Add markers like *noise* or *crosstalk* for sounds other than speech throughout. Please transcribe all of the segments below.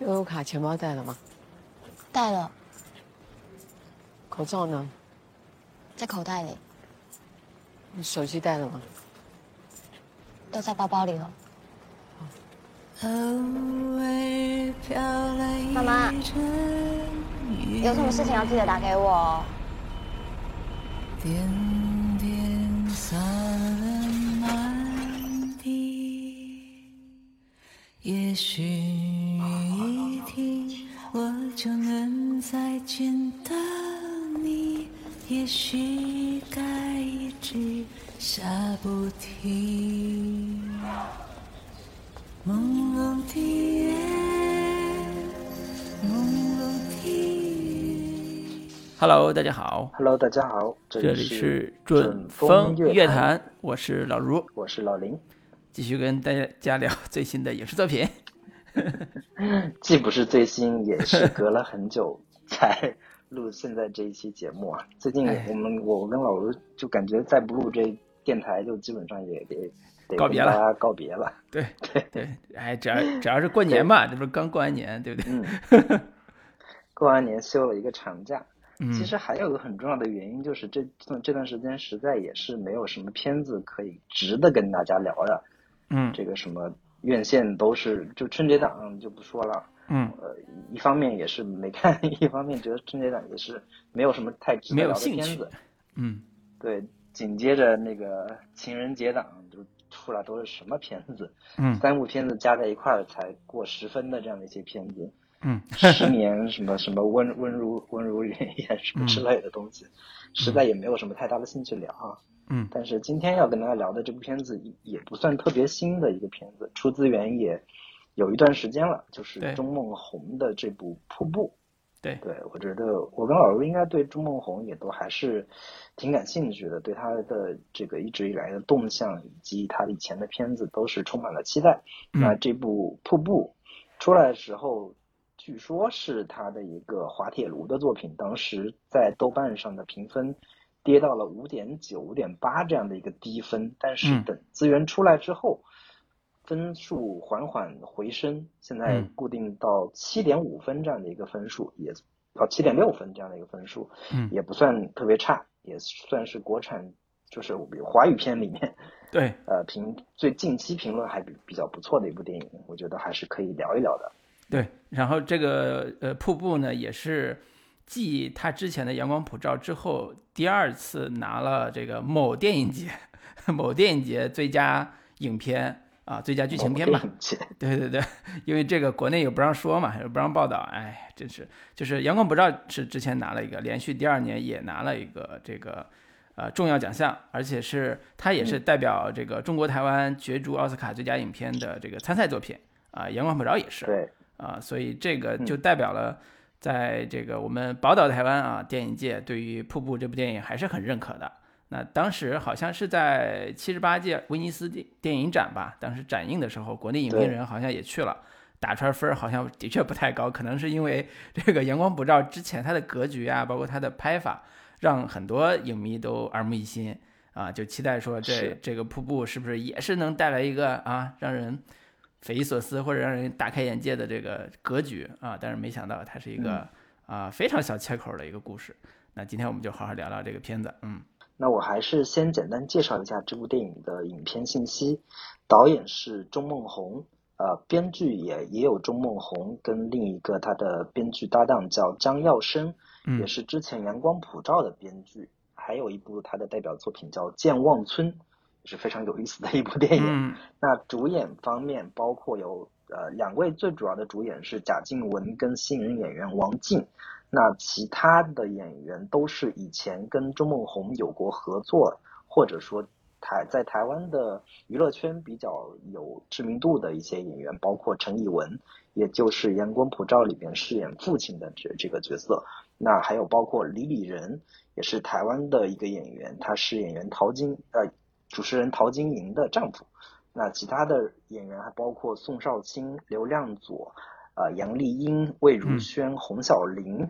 悠游卡钱包带了吗？带了，口罩呢？在口袋里，你手机带了吗？都在包包里了。妈妈，有什么事情要记得打给我哦。点点洒了满地，也许不停。朦胧的夜，朦胧的 Hello，大家好，Hello，大家好，这里里是准准风乐乐坛，我是老卢，我是老林。继续跟大家聊最新的影视作品。*laughs* 既不是最新，也是隔了很久 *laughs* 才录现在这一期节目啊。最近哎我们我跟老卢就感觉再不录这电台，就基本上也得得告别了告别了。对对 *laughs* 对，哎，只要只要是过年嘛，这不是刚过完年，对不对？嗯，*laughs* 过完年休了一个长假。嗯，其实还有个很重要的原因，就是这这段时间实在也是没有什么片子可以值得跟大家聊的。嗯这个什么院线都是就春节档就不说了。嗯，呃，一方面也是没看，*laughs* 一方面觉得春节档也是没有什么太值得聊的片子。嗯对，紧接着那个情人节档就出来都是什么片子？嗯 *laughs* 三部片子加在一块儿才过十分的这样的一些片子，嗯，*laughs* 十年什么什么温温如温如云烟什么之类的东西，实在也没有什么太大的兴趣聊啊。嗯但是今天要跟大家聊的这部片子也也不算特别新的一个片子，出资源也有一段时间了，就是对钟梦红的这部《瀑布》。对对，我觉得我跟老卢应该对朱梦红也都还是挺感兴趣的，对他的这个一直以来的动向以及他以前的片子都是充满了期待。嗯那这部《瀑布》出来的时候，据说是他的一个滑铁卢的作品，当时在豆瓣上的评分跌到了五点九、五点八这样的一个低分，但是嗯等资源出来之后。分数缓缓回升，现在嗯。固定到七点五分这样的一个分数，也到七点六分这样的一个分数，嗯。也不算特别差，也算是国产就是华语片里面，对，*laughs* 呃评最近期评论还比比较不错的一部电影，我觉得还是可以聊一聊的。对，然后这个呃瀑布呢，也是继他之前的阳光普照之后，第二次拿了这个某电影节 *laughs* 某电影节最佳影片啊，最佳剧情片吧。对 *laughs* 对对，因为这个国内也不让说嘛，也不让报道，哎，真是就是阳光普照是之前拿了一个，连续第二年也拿了一个这个呃重要奖项，而且是它也是代表这个中国台湾角逐奥斯卡最佳影片的这个参赛作品啊、阳光普照也是。对，啊，所以这个就嗯代表了，在这个我们宝岛台湾啊电影界对于《瀑布》这部电影还是很认可的。那当时好像是在七十八届威尼斯电电影展吧，当时展映的时候，国内影评人好像也去了，打出来分儿好像的确不太高，可能是因为 *laughs* 这个阳光普照之前它的格局啊，包括它的拍法，让很多影迷都耳目一新啊，就期待说这这个瀑布是不是也是能带来一个啊让人匪夷所思或者让人大开眼界的这个格局啊，但是没想到它是一个啊非常小切口的一个故事。那今天我们就好好聊聊这个片子，嗯那我还是先简单介绍一下这部电影的影片信息。导演是钟梦红，呃，编剧也也有钟梦红跟另一个他的编剧搭档叫张耀生，嗯也是之前《阳光普照》的编剧。还有一部他的代表作品叫《健忘村》，也是非常有意思的一部电影。嗯那主演方面包括有呃两位最主要的主演是贾静雯跟新人演员王静，那其他的演员都是以前跟周梦红有过合作，或者说台在台湾的娱乐圈比较有知名度的一些演员，包括陈以文，也就是《阳光普照》里边饰演父亲的这这个角色。那还有包括李李仁，也是台湾的一个演员，他是演员陶晶呃主持人陶晶莹的丈夫。那其他的演员还包括宋少卿、刘亮佐、呃杨丽英、魏如萱、洪小玲，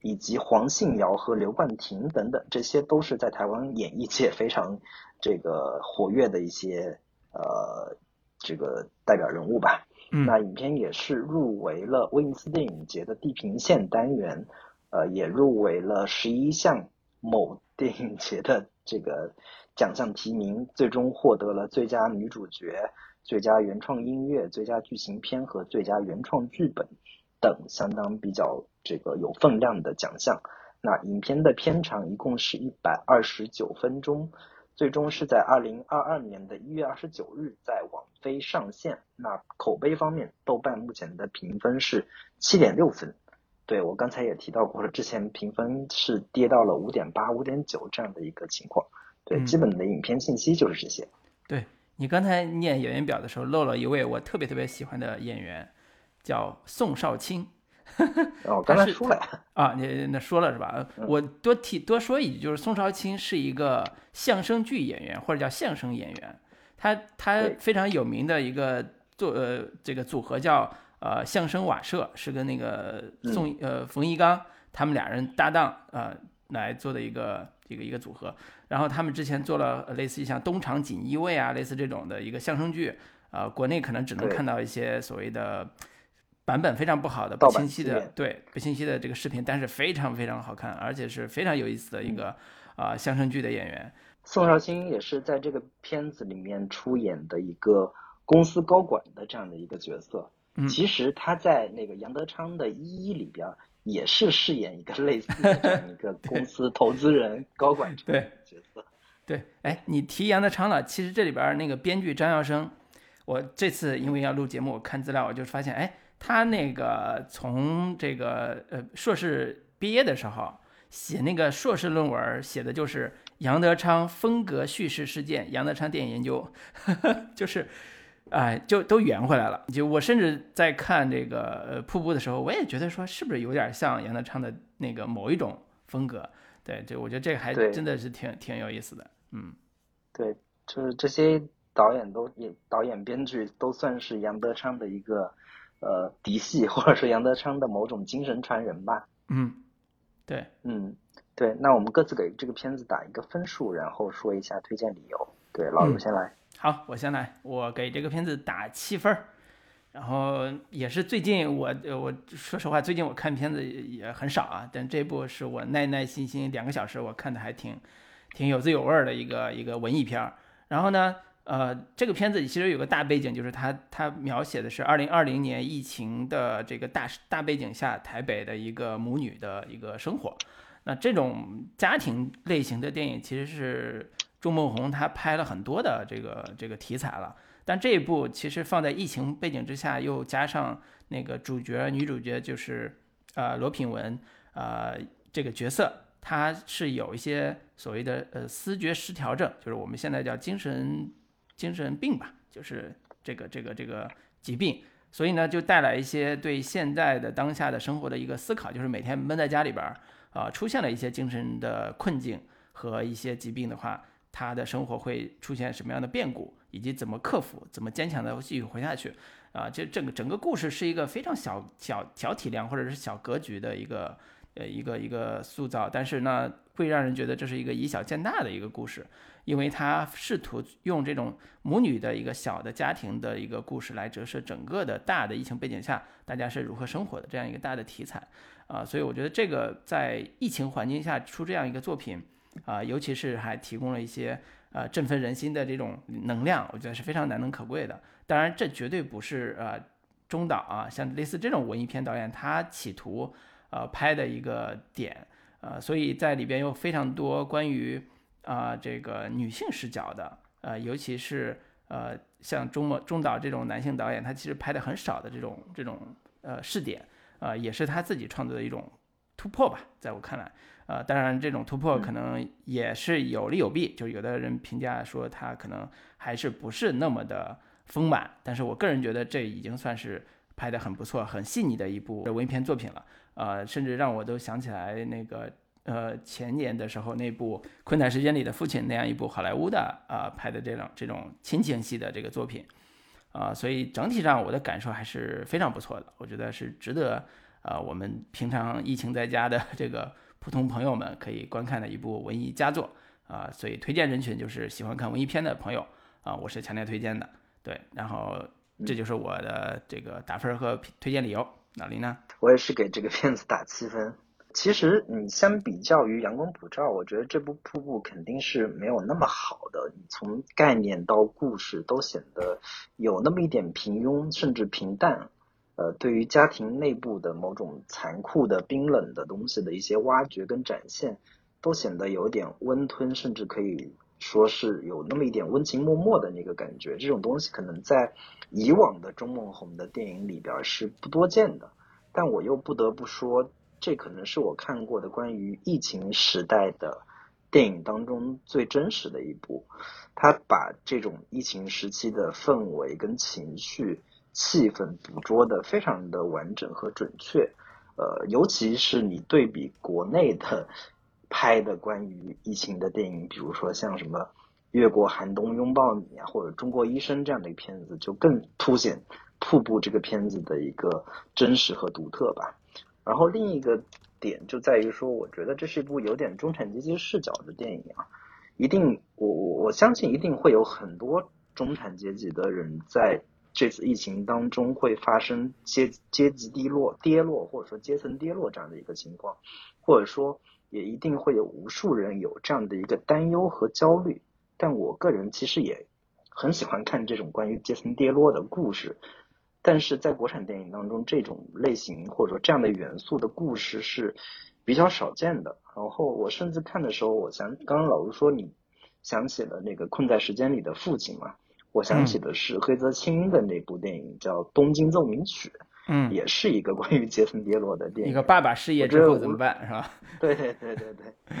以及黄信尧和刘冠廷等等，这些都是在台湾演艺界非常这个活跃的一些呃这个代表人物吧。那影片也是入围了威尼斯电影节的地平线单元，呃，也入围了十一项某电影节的这个奖项提名，最终获得了最佳女主角、最佳原创音乐、最佳剧情片和最佳原创剧本等相当比较这个有分量的奖项。那影片的片长一共是一百二十九分钟。最终是在二零二二年的一月二十九日在网飞上线。那口碑方面，豆瓣目前的评分是七点六分。对我刚才也提到过了，之前评分是跌到了五点八、五点九这样的一个情况。对，基本的影片信息就是这些。对你刚才念演员表的时候漏了一位我特别特别喜欢的演员，叫宋少卿。哦，*laughs* 刚才说了啊，你那说了是吧？我多提多说一句，就是宋少卿是一个相声剧演员，或者叫相声演员。他他非常有名的一个做呃这个组合叫呃相声瓦舍，是跟那个宋呃冯一刚他们俩人搭档呃来做的一个一个一个组合。然后他们之前做了类似于像东厂锦衣卫啊，类似这种的一个相声剧，呃，国内可能只能看到一些所谓的。版本非常不好的、不清晰的，对不清晰的这个视频，但是非常非常好看，而且是非常有意思的一个啊相声剧的演员。宋少卿也是在这个片子里面出演的一个公司高管的这样的一个角色。嗯，其实他在那个杨德昌的《一一》里边也是饰演一个 *laughs* 类似的这样一个公司投资人高管这角色。对，哎，你提杨德昌了，其实这里边那个编剧张耀生，我这次因为要录节目，我看资料我就发现，哎。他那个从这个呃硕士毕业的时候写那个硕士论文，写的就是杨德昌风格叙事事件，杨德昌电影研究，*laughs* 就是，哎，就都圆回来了。就我甚至在看这个呃瀑布的时候，我也觉得说是不是有点像杨德昌的那个某一种风格？对，就我觉得这个还真的是挺挺有意思的。嗯，对，就是这些导演都也导演编剧都算是杨德昌的一个。呃，嫡系或者是杨德昌的某种精神传人吧。嗯，对，嗯，对。那我们各自给这个片子打一个分数，然后说一下推荐理由。对，老卢先来。好，我先来。我给这个片子打七分儿。然后也是最近我我说实话，最近我看片子也很少啊。但这部是我耐耐心心两个小时，我看的还挺挺有滋有味儿的一个一个文艺片儿。然后呢？呃，这个片子其实有个大背景，就是它它描写的是二零二零年疫情的这个大大背景下，台北的一个母女的一个生活。那这种家庭类型的电影，其实是钟孟宏他拍了很多的这个这个题材了。但这一部其实放在疫情背景之下，又加上那个主角女主角就是呃罗品文呃这个角色，她是有一些所谓的呃思觉失调症，就是我们现在叫精神。精神病吧，就是这个这个这个疾病，所以呢，就带来一些对现在的当下的生活的一个思考，就是每天闷在家里边儿啊，出现了一些精神的困境和一些疾病的话，他的生活会出现什么样的变故，以及怎么克服，怎么坚强的继续活下去啊？这整个整个故事是一个非常小小小体量或者是小格局的一个呃一个一个塑造，但是呢，会让人觉得这是一个以小见大的一个故事。因为他试图用这种母女的一个小的家庭的一个故事来折射整个的大的疫情背景下大家是如何生活的这样一个大的题材啊，所以我觉得这个在疫情环境下出这样一个作品啊，尤其是还提供了一些呃振奋人心的这种能量，我觉得是非常难能可贵的。当然，这绝对不是呃中岛啊，像类似这种文艺片导演他企图呃拍的一个点呃，所以在里边有非常多关于。啊，这个女性视角的，呃，尤其是呃，像中国中岛这种男性导演，他其实拍的很少的这种这种呃试点，呃，也是他自己创作的一种突破吧，在我看来，呃，当然这种突破可能也是有利有弊，就有的人评价说他可能还是不是那么的丰满，但是我个人觉得这已经算是拍的很不错、很细腻的一部文艺片作品了，呃，甚至让我都想起来那个。呃，前年的时候，那部《困难时间里的父亲》那样一部好莱坞的啊拍的这种这种亲情戏的这个作品，啊，所以整体上我的感受还是非常不错的。我觉得是值得啊，我们平常疫情在家的这个普通朋友们可以观看的一部文艺佳作啊。所以推荐人群就是喜欢看文艺片的朋友啊，我是强烈推荐的。对，然后这就是我的这个打分和推荐理由。老林呢？我也是给这个片子打七分。其实你相比较于《阳光普照》，我觉得这部《瀑布》肯定是没有那么好的。你从概念到故事都显得有那么一点平庸，甚至平淡。呃，对于家庭内部的某种残酷的、冰冷的东西的一些挖掘跟展现，都显得有点温吞，甚至可以说是有那么一点温情脉脉的那个感觉。这种东西可能在以往的钟孟宏的电影里边是不多见的，但我又不得不说，这可能是我看过的关于疫情时代的电影当中最真实的一部。他把这种疫情时期的氛围跟情绪。气氛捕捉的非常的完整和准确，呃，尤其是你对比国内的拍的关于疫情的电影，比如说像什么《越过寒冬拥抱你》啊，或者《中国医生》这样的一个片子，就更凸显瀑布这个片子的一个真实和独特吧。然后另一个点就在于说，我觉得这是一部有点中产阶级视角的电影啊，一定，我我我相信一定会有很多中产阶级的人在。这次疫情当中会发生阶阶级低落、跌落，或者说阶层跌落这样的一个情况，或者说也一定会有无数人有这样的一个担忧和焦虑。但我个人其实也很喜欢看这种关于阶层跌落的故事，但是在国产电影当中，这种类型或者说这样的元素的故事是比较少见的。然后我甚至看的时候，我想刚刚老卢说你想起了那个《困在时间里的父亲》嘛。我想起的是黑泽清的那部电影，叫《东京奏鸣曲》，嗯，也是一个关于杰森跌落的电影。一个爸爸失业之后怎么办，是吧？对对对对对，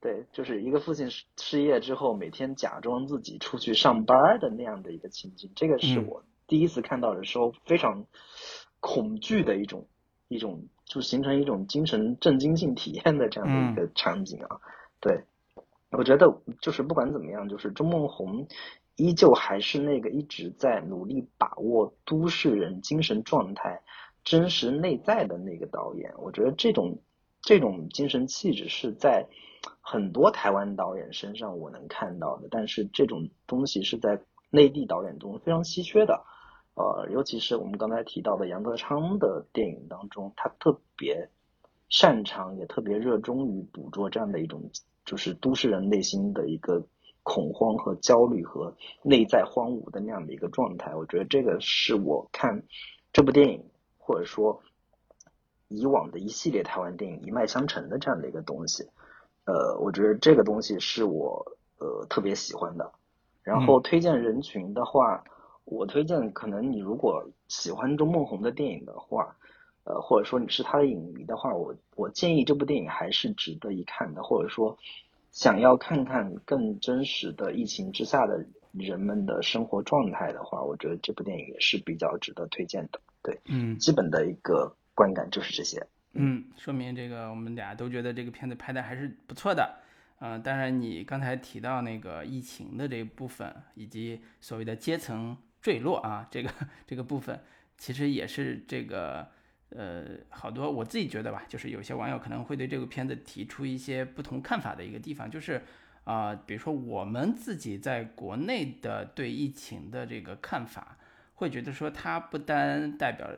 对，就是一个父亲失失业之后，每天假装自己出去上班的那样的一个情景。这个是我第一次看到的时候非常恐惧的一种一种，就形成一种精神震惊性体验的这样的一个场景啊。对，我觉得就是不管怎么样，就是钟孟宏。依旧还是那个一直在努力把握都市人精神状态真实内在的那个导演，我觉得这种这种精神气质是在很多台湾导演身上我能看到的，但是这种东西是在内地导演中非常稀缺的，呃，尤其是我们刚才提到的杨德昌的电影当中，他特别擅长也特别热衷于捕捉这样的一种就是都市人内心的一个。恐慌和焦虑和内在荒芜的那样的一个状态，我觉得这个是我看这部电影或者说以往的一系列台湾电影一脉相承的这样的一个东西。呃，我觉得这个东西是我呃特别喜欢的。然后推荐人群的话，我推荐可能你如果喜欢周梦红的电影的话，呃，或者说你是他的影迷的话，我我建议这部电影还是值得一看的，或者说。想要看看更真实的疫情之下的人们的生活状态的话，我觉得这部电影也是比较值得推荐的。对，嗯，基本的一个观感就是这些。嗯，说明这个我们俩都觉得这个片子拍的还是不错的。嗯，当然你刚才提到那个疫情的这部分，以及所谓的阶层坠落啊，这个这个部分，其实也是这个。呃，好多我自己觉得吧，就是有些网友可能会对这个片子提出一些不同看法的一个地方，就是啊，比如说我们自己在国内的对疫情的这个看法，会觉得说它不单代表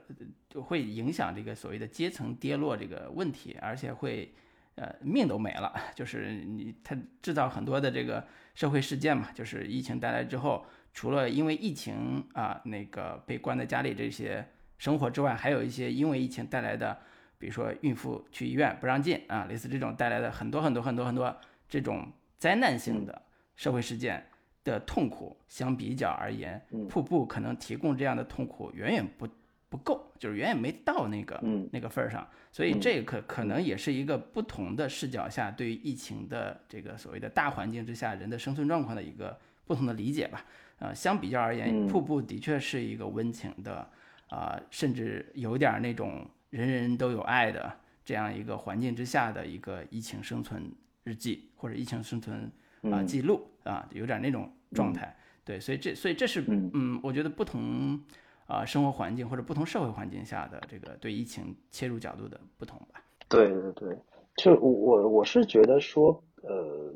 会影响这个所谓的阶层跌落这个问题，而且会呃命都没了，*laughs* 就是你它制造很多的这个社会事件嘛，就是疫情带来之后，除了因为疫情啊那个被关在家里这些。生活之外，还有一些因为疫情带来的，比如说孕妇去医院不让进啊，类似这种带来的很多很多很多很多这种灾难性的社会事件的痛苦，相比较而言，瀑布可能提供这样的痛苦远远不不够，就是远远没到那个那个份儿上，所以这可可能也是一个不同的视角下对于疫情的这个所谓的大环境之下人的生存状况的一个不同的理解吧。呃，相比较而言，瀑布的确是一个温情的。啊，甚至有点那种人人都有爱的这样一个环境之下的一个疫情生存日记或者疫情生存啊记录啊，有点那种状态。对，所以这所以这是嗯，我觉得不同啊生活环境或者不同社会环境下的这个对疫情切入角度的不同吧。对对对，就我我我是觉得说，呃，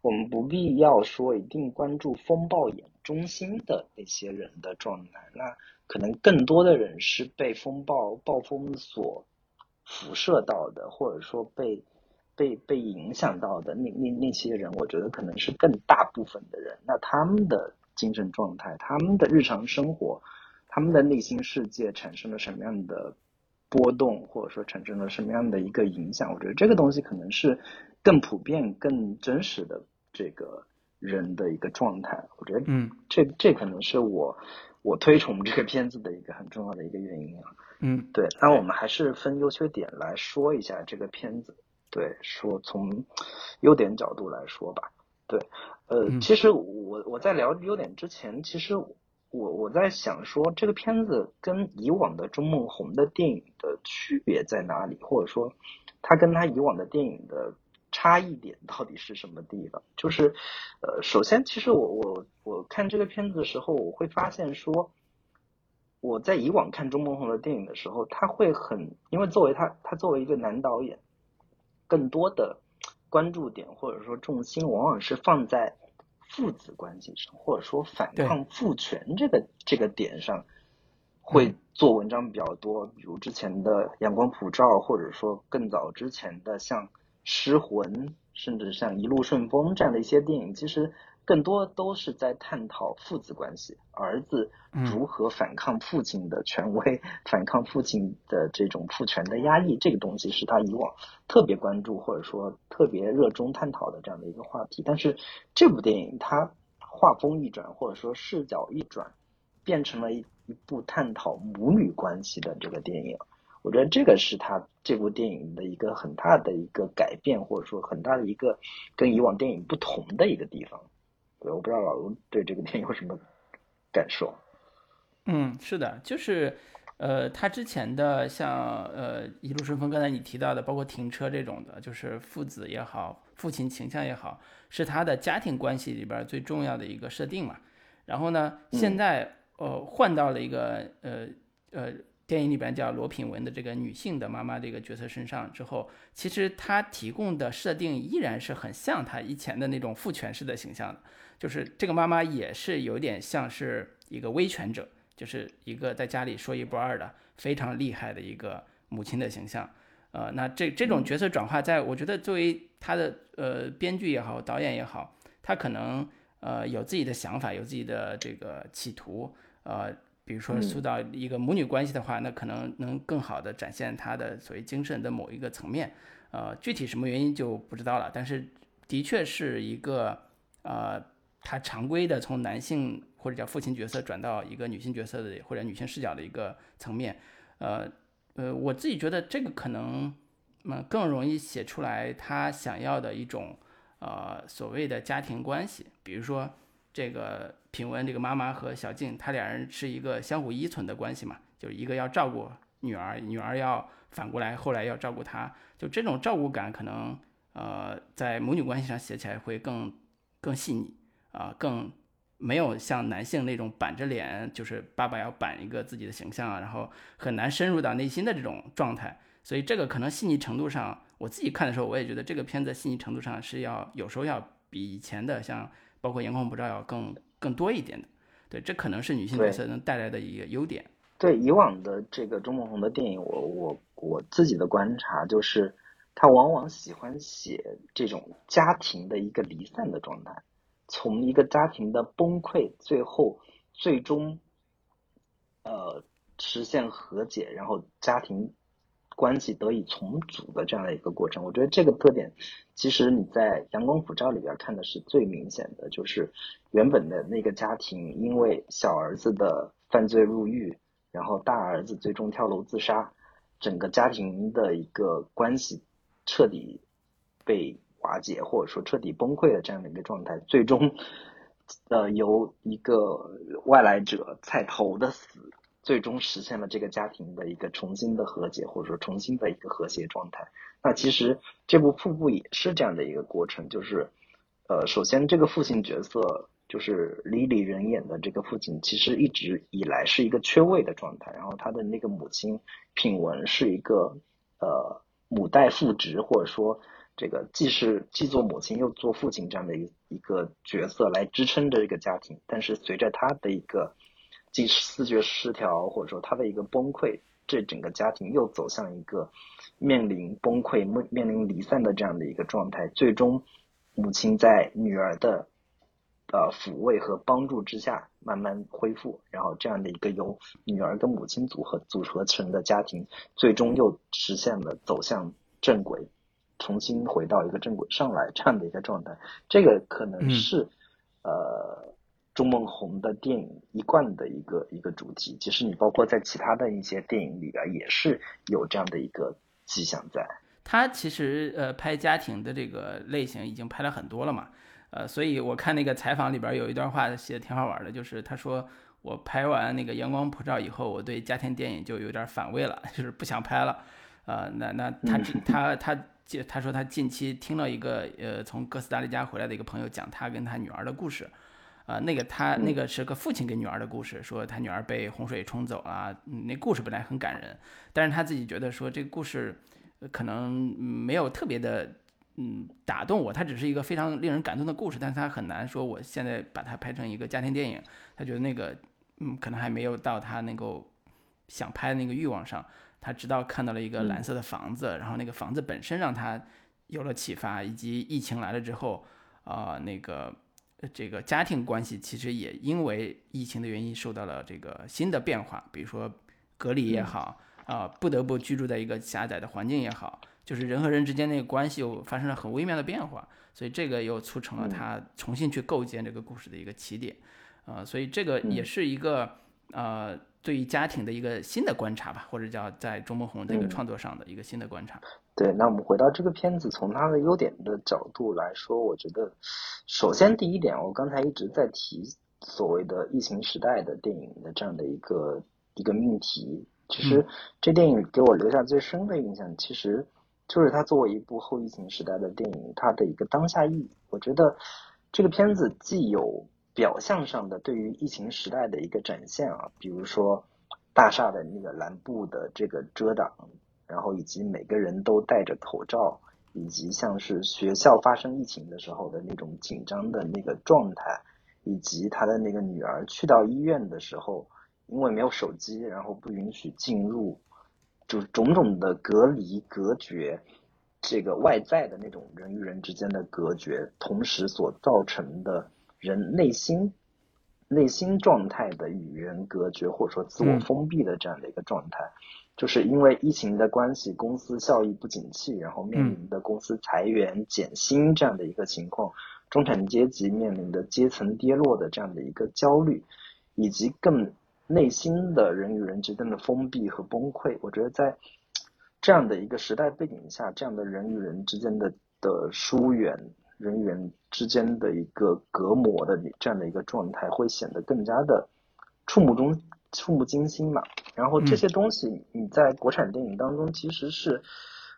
我们不必要说一定关注风暴眼中心的那些人的状态，那可能更多的人是被风暴暴风所辐射到的，或者说被被被影响到的那那那些人，我觉得可能是更大部分的人。那他们的精神状态、他们的日常生活、他们的内心世界产生了什么样的波动，或者说产生了什么样的一个影响？我觉得这个东西可能是更普遍、更真实的这个。人的一个状态，我觉得，嗯，这这可能是我我推崇这个片子的一个很重要的一个原因啊。嗯，对，那我们还是分优缺点来说一下这个片子。对，说从优点角度来说吧。对，呃，其实我我在聊优点之前，其实我我在想说，这个片子跟以往的钟梦红的电影的区别在哪里，或者说，他跟他以往的电影的。差异点到底是什么地方？就是，呃，首先，其实我我我看这个片子的时候，我会发现说，我在以往看钟孟宏的电影的时候，他会很，因为作为他他作为一个男导演，更多的关注点或者说重心往往是放在父子关系上，或者说反抗父权这个这个点上，会做文章比较多。比如之前的《阳光普照》，或者说更早之前的像。失魂，甚至像一路顺风这样的一些电影，其实更多都是在探讨父子关系，儿子如何反抗父亲的权威，反抗父亲的这种父权的压抑。这个东西是他以往特别关注或者说特别热衷探讨的这样的一个话题。但是这部电影它画风一转，或者说视角一转，变成了一一部探讨母女关系的这个电影。我觉得这个是他这部电影的一个很大的一个改变，或者说很大的一个跟以往电影不同的一个地方。对，我不知道老卢对这个电影有什么感受？嗯，是的，就是呃，他之前的像呃《一路顺风》，刚才你提到的，包括停车这种的，就是父子也好，父亲形象也好，是他的家庭关系里边最重要的一个设定嘛。然后呢，现在呃换到了一个呃呃。电影里边叫罗品文的这个女性的妈妈这个角色身上之后，其实她提供的设定依然是很像她以前的那种父权式的形象的，就是这个妈妈也是有点像是一个威权者，就是一个在家里说一不二的非常厉害的一个母亲的形象。呃，那这这种角色转化，在我觉得作为他的呃编剧也好，导演也好，他可能呃有自己的想法，有自己的这个企图，呃。比如说塑造一个母女关系的话，那可能能更好的展现他的所谓精神的某一个层面，呃，具体什么原因就不知道了。但是的确是一个，呃，他常规的从男性或者叫父亲角色转到一个女性角色的或者女性视角的一个层面，呃呃，我自己觉得这个可能，嗯，更容易写出来他想要的一种，呃，所谓的家庭关系，比如说。这个品文，这个妈妈和小静，她俩人是一个相互依存的关系嘛，就是一个要照顾女儿，女儿要反过来后来要照顾他，就这种照顾感可能呃在母女关系上写起来会更更细腻啊，更没有像男性那种板着脸，就是爸爸要板一个自己的形象，然后很难深入到内心的这种状态，所以这个可能细腻程度上，我自己看的时候，我也觉得这个片子细腻程度上是要有时候要比以前的像。包括阳光普照要更更多一点的，对，这可能是女性角色能带来的一个优点。对以往的这个钟孟红的电影，我我我自己的观察就是，他往往喜欢写这种家庭的一个离散的状态，从一个家庭的崩溃，最后最终，呃，实现和解，然后家庭。关系得以重组的这样的一个过程，我觉得这个特点，其实你在《阳光普照》里边看的是最明显的，就是原本的那个家庭，因为小儿子的犯罪入狱，然后大儿子最终跳楼自杀，整个家庭的一个关系彻底被瓦解，或者说彻底崩溃的这样的一个状态，最终，呃，由一个外来者 *laughs* 菜头的死。最终实现了这个家庭的一个重新的和解，或者说重新的一个和谐状态。那其实这部《瀑布》也是这样的一个过程，就是，呃，首先这个父亲角色就是李李仁演的这个父亲，其实一直以来是一个缺位的状态。然后他的那个母亲品文是一个呃母代父职，或者说这个既是既做母亲又做父亲这样的一一个角色来支撑着这个家庭，但是随着他的一个既视觉失调或者说他的一个崩溃，这整个家庭又走向一个面临崩溃、面面临离散的这样的一个状态。最终，母亲在女儿的呃抚慰和帮助之下慢慢恢复，然后这样的一个由女儿跟母亲组合组合成的家庭，最终又实现了走向正轨。重新回到一个正轨上来这样的一个状态，这个可能是呃钟梦红的电影一贯的一个一个主题。其实你包括在其他的一些电影里边也是有这样的一个迹象在。他其实呃拍家庭的这个类型已经拍了很多了嘛，呃，所以我看那个采访里边有一段话写的挺好玩的，就是他说我拍完那个《阳光普照》以后，我对家庭电影就有点反胃了，*laughs* 就是不想拍了。呃，那那他他他。他说他近期听了一个呃从哥斯达黎加回来的一个朋友讲他跟他女儿的故事，啊，那个他那个是个父亲给女儿的故事，说他女儿被洪水冲走了，那故事本来很感人，但是他自己觉得说这个故事可能没有特别的嗯打动我，它只是一个非常令人感动的故事，但是他很难说我现在把它拍成一个家庭电影，他觉得那个嗯可能还没有到他能够想拍的那个欲望上。他直到看到了一个蓝色的房子，然后那个房子本身让他有了启发，以及疫情来了之后，啊，那个这个家庭关系其实也因为疫情的原因受到了这个新的变化，比如说隔离也好，啊，不得不居住在一个狭窄的环境也好，就是人和人之间那个关系又发生了很微妙的变化，所以这个又促成了他重新去构建这个故事的一个起点，啊，所以这个也是一个呃。对于家庭的一个新的观察吧，或者叫在钟梦红这个创作上的一个新的观察。对，那我们回到这个片子，从它的优点的角度来说，我觉得，首先第一点，我刚才一直在提所谓的疫情时代的电影的这样的一个一个命题。其实这电影给我留下最深的印象，其实就是它作为一部后疫情时代的电影，它的一个当下意义。我觉得这个片子既有。表象上的对于疫情时代的一个展现啊，比如说大厦的那个蓝布的这个遮挡，然后以及每个人都戴着口罩，以及像是学校发生疫情的时候的那种紧张的那个状态，以及他的那个女儿去到医院的时候，因为没有手机，然后不允许进入，就种种的隔离隔绝，这个外在的那种人与人之间的隔绝，同时所造成的。人内心内心状态的与人隔绝，或者说自我封闭的这样的一个状态，就是因为疫情的关系，公司效益不景气，然后面临的公司裁员减薪这样的一个情况，中产阶级面临的阶层跌落的这样的一个焦虑，以及更内心的人与人之间的封闭和崩溃。我觉得在这样的一个时代背景下，这样的人与人之间的的疏远。人与人之间的一个隔膜的这样的一个状态，会显得更加的触目中触目惊心嘛。然后这些东西你在国产电影当中其实是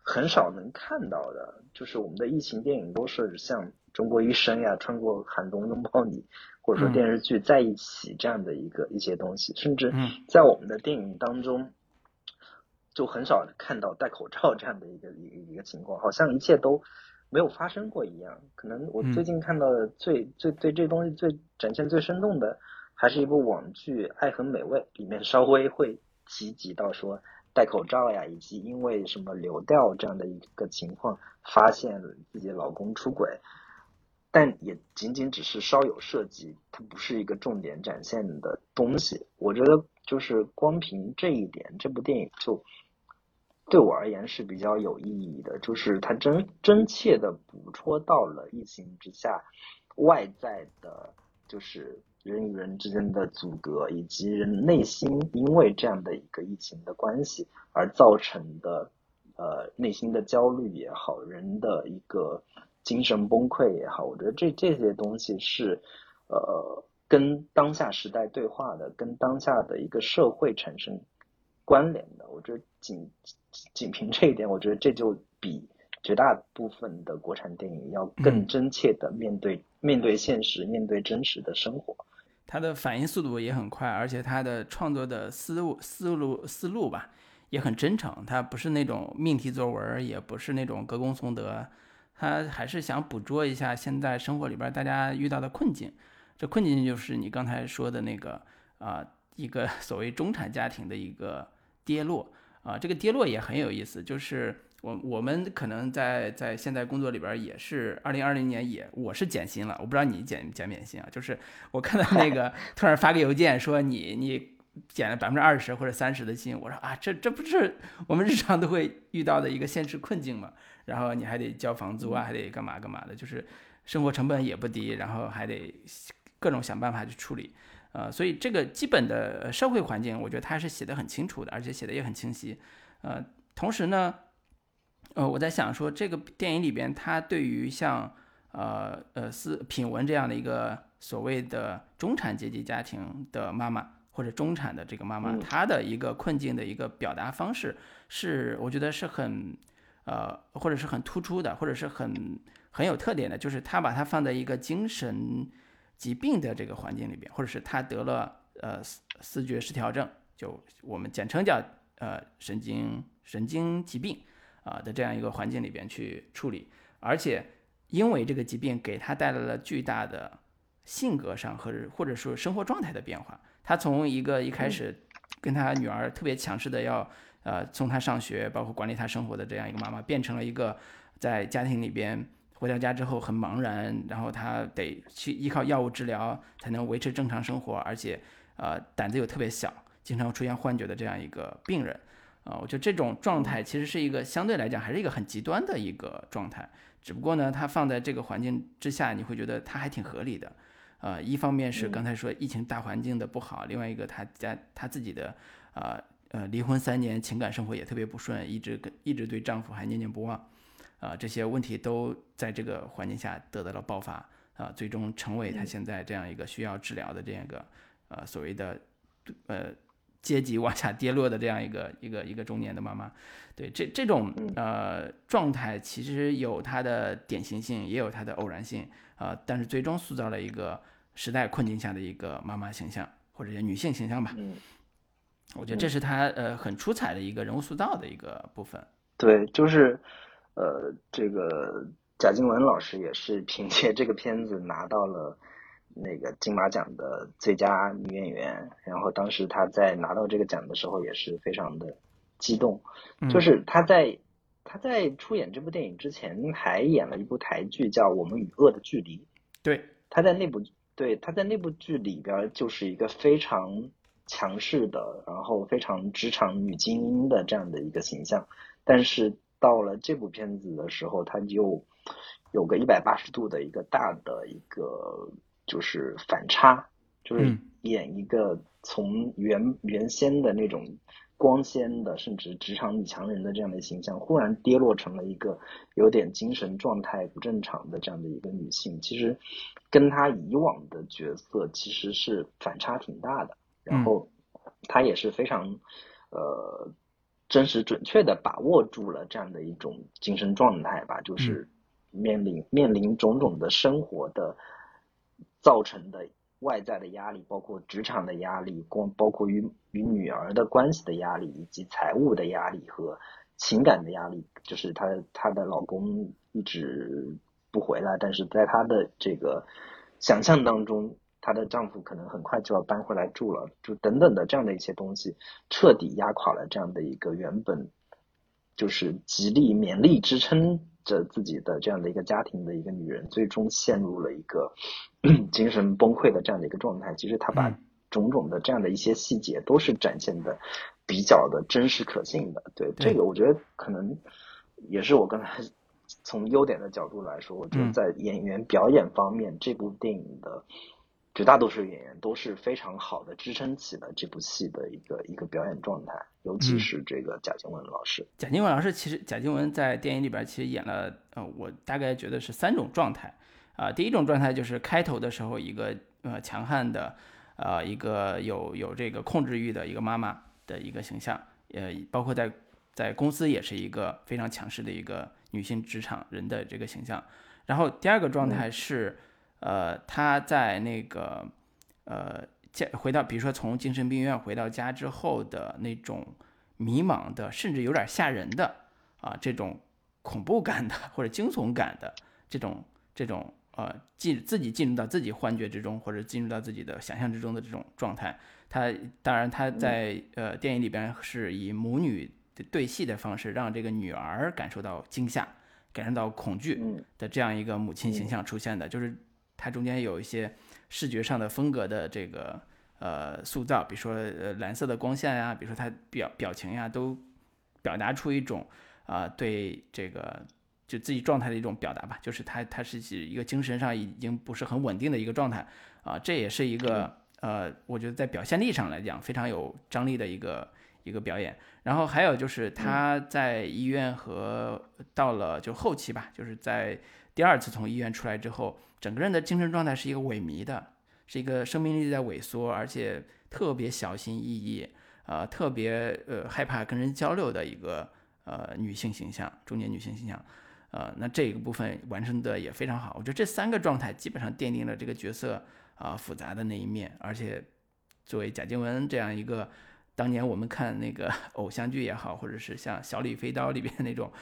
很少能看到的，就是我们的疫情电影都是像《中国医生》呀、《穿过寒冬拥抱你》，或者说电视剧在一起这样的一个一些东西，甚至在我们的电影当中就很少看到戴口罩这样的一个一个一个情况，好像一切都。没有发生过一样，可能我最近看到的最最对这东西最展现最生动的，还是一部网剧《爱很美味》里面稍微会提及到说戴口罩呀，以及因为什么流调这样的一个情况，发现自己老公出轨，但也仅仅只是稍有涉及，它不是一个重点展现的东西。我觉得就是光凭这一点，这部电影就。对我而言是比较有意义的，就是它真真切的捕捉到了疫情之下外在的，就是人与人之间的阻隔，以及人内心因为这样的一个疫情的关系而造成的呃内心的焦虑也好，人的一个精神崩溃也好，我觉得这这些东西是呃跟当下时代对话的，跟当下的一个社会产生关联的，我觉得仅。仅凭这一点，我觉得这就比绝大部分的国产电影要更真切的面对面对现实，面对真实的生活。他的反应速度也很快，而且他的创作的思路思路思路吧也很真诚。他不是那种命题作文，也不是那种歌功颂德，他还是想捕捉一下现在生活里边大家遇到的困境。这困境就是你刚才说的那个啊，一个 *laughs* 所谓中产家庭的一个跌落啊，这个跌落也很有意思，就是我我们可能在在现在工作里边也是二零二零年也我是减薪了，我不知道你减减免薪啊，就是我看到那个 *laughs* 突然发个邮件说你你。减了百分之二十或者三十的薪，我说啊，这这不是我们日常都会遇到的一个现实困境嘛？然后你还得交房租啊，还得干嘛干嘛的，就是生活成本也不低，然后还得各种想办法去处理，呃，所以这个基本的社会环境，我觉得他是写的很清楚的，而且写的也很清晰，呃，同时呢，呃，我在想说这个电影里边，他对于像呃呃是品文这样的一个所谓的中产阶级家庭的妈妈。或者中产的这个妈妈，她的一个困境的一个表达方式，是我觉得是很，呃，或者是很突出的，或者是很很有特点的，就是她把它放在一个精神疾病的这个环境里边，或者是他得了呃思思觉失调症，就我们简称叫呃神经神经疾病啊的这样一个环境里边去处理，而且因为这个疾病给他带来了巨大的性格上和或者说生活状态的变化。他从一个一开始跟他女儿特别强势的要呃送他上学，包括管理他生活的这样一个妈妈，变成了一个在家庭里边回到家之后很茫然，然后他得去依靠药物治疗才能维持正常生活，而且呃胆子又特别小，经常出现幻觉的这样一个病人啊，我觉得这种状态其实是一个相对来讲还是一个很极端的一个状态，只不过呢，她放在这个环境之下，你会觉得她还挺合理的。呃，一方面是刚才说疫情大环境的不好，另外一个她家她自己的，呃呃离婚三年，情感生活也特别不顺，一直跟一直对丈夫还念念不忘，啊这些问题都在这个环境下得到了爆发，啊最终成为他现在这样一个需要治疗的这样一个呃所谓的呃阶级往下跌落的这样一个一个一个中年的妈妈，对这这种呃状态其实有它的典型性，也有它的偶然性，啊但是最终塑造了一个。时代困境下的一个妈妈形象，或者叫女性形象吧。嗯，我觉得这是他呃很出彩的一个人物塑造的一个部分。对，就是呃，这个贾静雯老师也是凭借这个片子拿到了那个金马奖的最佳女演员。然后当时她在拿到这个奖的时候也是非常的激动。就是她在她在出演这部电影之前还演了一部台剧叫《我们与恶的距离》。对，她在那部。对，她在那部剧里边就是一个非常强势的，然后非常职场女精英的这样的一个形象，但是到了这部片子的时候，她就有个一百八十度的一个大的一个就是反差，就是演一个从原原先的那种。光鲜的，甚至职场女强人的这样的形象，忽然跌落成了一个有点精神状态不正常的这样的一个女性，其实跟她以往的角色其实是反差挺大的。然后她也是非常呃真实准确的把握住了这样的一种精神状态吧，就是面临面临种种的生活的造成的。外在的压力，包括职场的压力，光包括与与女儿的关系的压力，以及财务的压力和情感的压力，就是她她的老公一直不回来，但是在她的这个想象当中，她的丈夫可能很快就要搬回来住了，就等等的这样的一些东西，彻底压垮了这样的一个原本就是极力勉力支撑。着自己的这样的一个家庭的一个女人，最终陷入了一个 *clears throat* 精神崩溃的这样的一个状态。其实她把种种的这样的一些细节都是展现的比较的真实可信的。对这个，我觉得可能也是我刚才 *laughs* 从优点的角度来说，我觉得在演员表演方面，这部电影的。绝大多数演员都是非常好的支撑起了这部戏的一个一个表演状态，尤其是这个贾静雯老师。贾静雯老师其实，贾静雯在电影里边其实演了，呃，我大概觉得是三种状态，啊，第一种状态就是开头的时候一个呃强悍的，呃，一个有有这个控制欲的一个妈妈的一个形象，呃，包括在在公司也是一个非常强势的一个女性职场人的这个形象。然后第二个状态是。呃，他在那个呃家回到，比如说从精神病院回到家之后的那种迷茫的，甚至有点吓人的啊，这种恐怖感的 *laughs* 或者惊悚感的这种这种呃进自己进入到自己幻觉之中或者进入到自己的想象之中的这种状态。他当然他在呃电影里边是以母女对戏的方式，让这个女儿感受到惊吓、感受到恐惧的这样一个母亲形象出现的，就是它中间有一些视觉上的风格的这个呃塑造，比如说呃蓝色的光线呀，比如说他表表情呀，都表达出一种啊对这个就自己状态的一种表达吧，就是他他是一个精神上已经不是很稳定的一个状态啊，这也是一个。呃，我觉得在表现力上来讲，非常有张力的一个一个表演。然后还有就是他在医院和到了就后期吧，就是在第二次从医院出来之后，整个人的精神状态是一个萎靡的，是一个生命力在萎缩，而且特别小心翼翼，呃，特别呃害怕跟人交流的一个呃女性形象，中年女性形象。呃，那这个部分完成的也非常好。我觉得这三个状态基本上奠定了这个角色。啊，复杂的那一面，而且作为贾静雯这样一个当年我们看那个 *laughs* 偶像剧也好，或者是像《小李飞刀》里边那种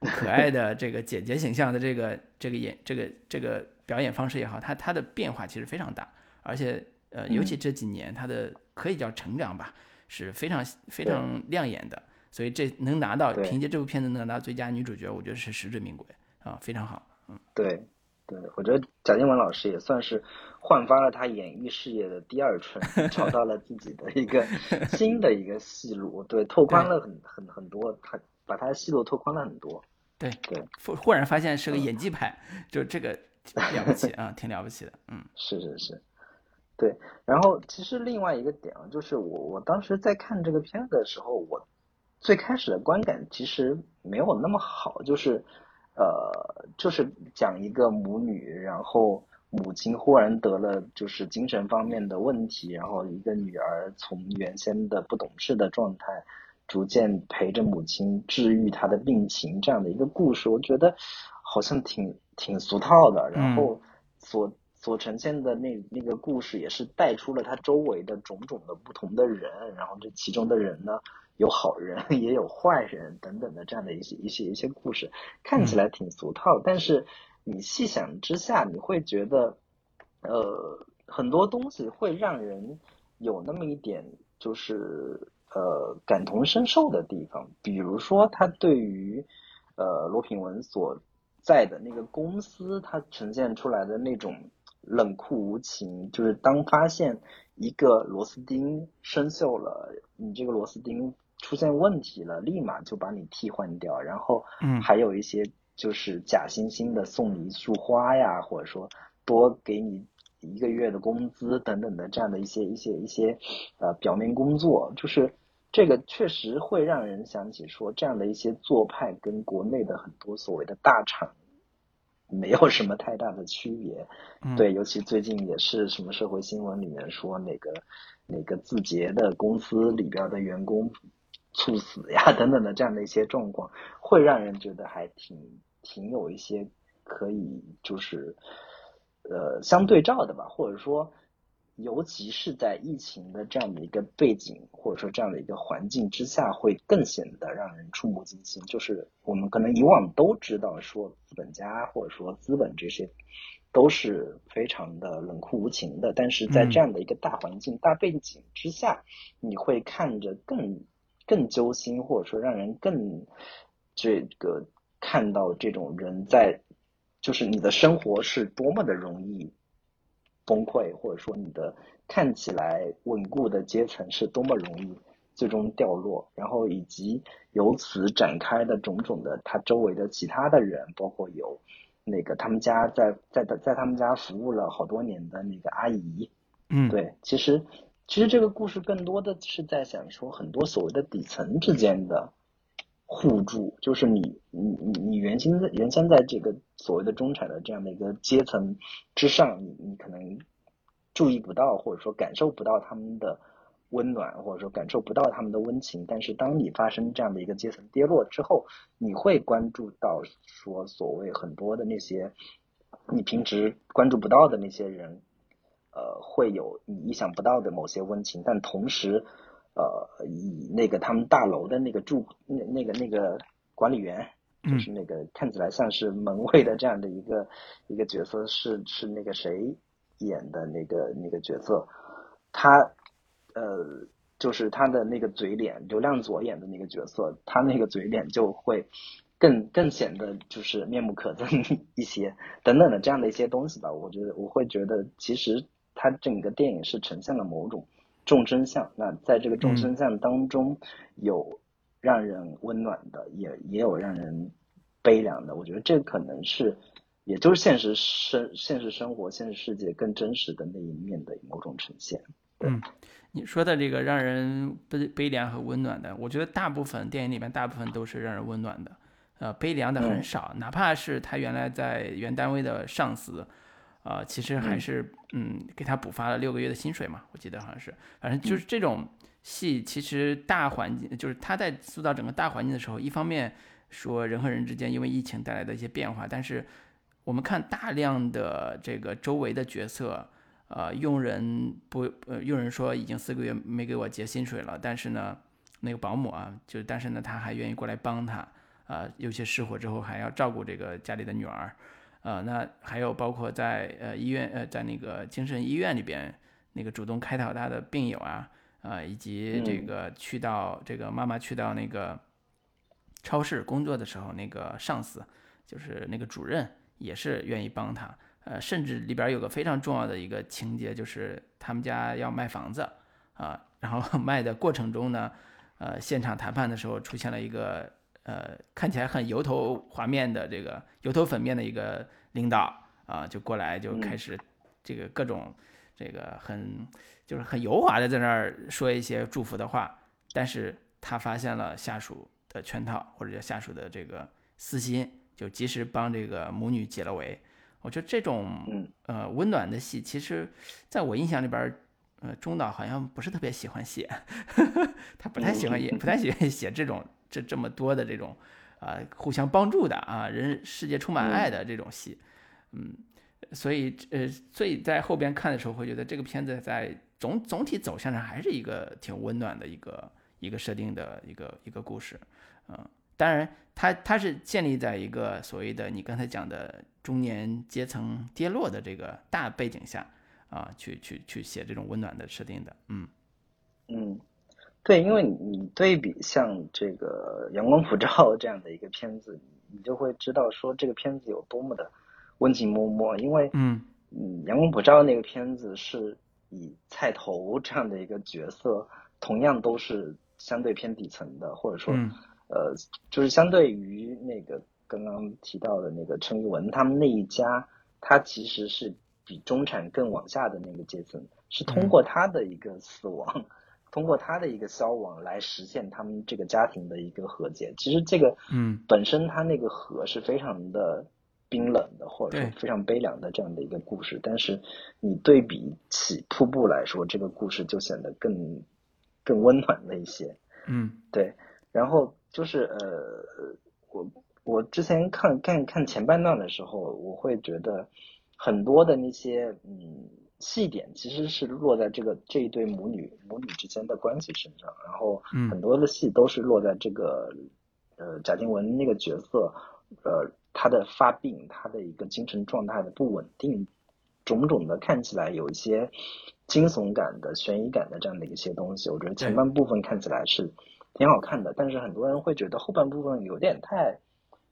可爱的这个姐姐形象的这个这个演这个这个表演方式也好，她她的变化其实非常大，而且呃，尤其这几年她的可以叫成长吧，是非常非常亮眼的，所以这能拿到凭借这部片子能拿到最佳女主角，我觉得是实至名归啊，非常好，嗯，对。对，我觉得贾静雯老师也算是焕发了她演艺事业的第二春，找到了自己的一个新的一个戏路，对，拓宽了很很很多，他把他的戏路拓宽了很多。对对，忽忽然发现是个演技派，就这个了不起啊，挺了不起的。嗯，*laughs* 是是是，对。然后其实另外一个点啊，就是我我当时在看这个片子的时候，我最开始的观感其实没有那么好，就是。呃，就是讲一个母女，然后母亲忽然得了就是精神方面的问题，然后一个女儿从原先的不懂事的状态，逐渐陪着母亲治愈她的病情这样的一个故事，我觉得好像挺挺俗套的。然后所所呈现的那那个故事也是带出了他周围的种种的不同的人，然后这其中的人呢。有好人 *laughs* 也有坏人等等的这样的一些一些一些故事，看起来挺俗套，但是你细想之下，你会觉得，呃，很多东西会让人有那么一点就是呃感同身受的地方。比如说，他对于呃罗品文所在的那个公司，他呈现出来的那种冷酷无情，就是当发现一个螺丝钉生锈了，你这个螺丝钉。出现问题了，立马就把你替换掉，然后，嗯，还有一些就是假惺惺的送你一束花呀，或者说多给你一个月的工资等等的这样的一些一些一些呃表面工作，就是这个确实会让人想起说这样的一些做派跟国内的很多所谓的大厂没有什么太大的区别，对，尤其最近也是什么社会新闻里面说哪个哪个字节的公司里边的员工。猝死呀，*laughs* 等等的这样的一些状况，会让人觉得还挺挺有一些可以就是呃相对照的吧，或者说，尤其是在疫情的这样的一个背景或者说这样的一个环境之下，会更显得让人触目惊心。就是我们可能以往都知道说资本家或者说资本这些都是非常的冷酷无情的，但是在这样的一个大环境大背景之下，你会看着更。更揪心，或者说让人更这个看到这种人在，就是你的生活是多么的容易崩溃，或者说你的看起来稳固的阶层是多么容易最终掉落，然后以及由此展开的种种的他周围的其他的人，包括有那个他们家在在在他们家服务了好多年的那个阿姨，嗯，对，其实。其实这个故事更多的是在想说，很多所谓的底层之间的互助，就是你你你你原先在原先在这个所谓的中产的这样的一个阶层之上，你你可能注意不到，或者说感受不到他们的温暖，或者说感受不到他们的温情。但是当你发生这样的一个阶层跌落之后，你会关注到说所谓很多的那些你平时关注不到的那些人。呃，会有你意想不到的某些温情，但同时，呃，以那个他们大楼的那个住那那个那个管理员，就是那个看起来像是门卫的这样的一个一个角色，是是那个谁演的那个那个角色，他呃就是他的那个嘴脸，刘亮佐演的那个角色，他那个嘴脸就会更更显得就是面目可憎 *laughs* 一些等等的这样的一些东西吧。我觉得我会觉得其实他整个电影是呈现了某种。众生相，那在这个众生相当中，有让人温暖的，也也有让人悲凉的。我觉得这可能是，也就是现实生现实生活、现实世界更真实的那一面的某种呈现。嗯，你说的这个让人悲悲凉和温暖的，我觉得大部分电影里面大部分都是让人温暖的，呃，悲凉的很少，哪怕是他原来在原单位的上司。呃，其实还是嗯，给他补发了六个月的薪水嘛，我记得好像是，反正就是这种戏，其实大环境就是他在塑造整个大环境的时候，一方面说人和人之间因为疫情带来的一些变化，但是我们看大量的这个周围的角色，呃，佣人不，呃，佣人说已经四个月没给我结薪水了，但是呢，那个保姆啊，就但是呢，他还愿意过来帮他，啊，有些失火之后还要照顾这个家里的女儿。呃，那还有包括在呃医院呃在那个精神医院里边那个主动开导他的病友啊，呃以及这个去到这个妈妈去到那个超市工作的时候，那个上司就是那个主任也是愿意帮他，呃甚至里边有个非常重要的一个情节，就是他们家要卖房子啊，然后 *laughs* 卖的过程中呢，呃现场谈判的时候出现了一个。呃，看起来很油头滑面的这个油头粉面的一个领导啊，就过来就开始这个各种这个很就是很油滑的在那儿说一些祝福的话，但是他发现了下属的圈套或者叫下属的这个私心，就及时帮这个母女解了围。我觉得这种呃温暖的戏，其实在我印象里边，呃，中岛好像不是特别喜欢写，*laughs* 他不太喜欢也，不太喜欢写这种。这这么多的这种，啊，互相帮助的啊，人世界充满爱的这种戏，嗯，所以呃，所以在后边看的时候会觉得这个片子在总总体走向上还是一个挺温暖的一个一个设定的一个一个故事，嗯，当然它它是建立在一个所谓的你刚才讲的中年阶层跌落的这个大背景下啊，去去去写这种温暖的设定的，嗯。嗯。对，因为你对比像这个《阳光普照》这样的一个片子，你就会知道说这个片子有多么的温情脉脉。因为，嗯嗯，《阳光普照》那个片子是以菜头这样的一个角色，同样都是相对偏底层的，或者说，呃，就是相对于那个刚刚提到的那个陈玉文他们那一家，他其实是比中产更往下的那个阶层，是通过他的一个死亡。通过他的一个消亡来实现他们这个家庭的一个和解。其实这个，嗯，本身他那个和是非常的冰冷的，或者说非常悲凉的这样的一个故事。但是你对比起瀑布来说，这个故事就显得更更温暖了一些。嗯，对。然后就是呃，我我之前看看看前半段的时候，我会觉得很多的那些嗯。细点其实是落在这个这一对母女母女之间的关系身上，然后很多的戏都是落在这个呃贾静雯那个角色，呃她的发病，她的一个精神状态的不稳定，种种的看起来有一些惊悚感的悬疑感的这样的一些东西，我觉得前半部分看起来是挺好看的，但是很多人会觉得后半部分有点太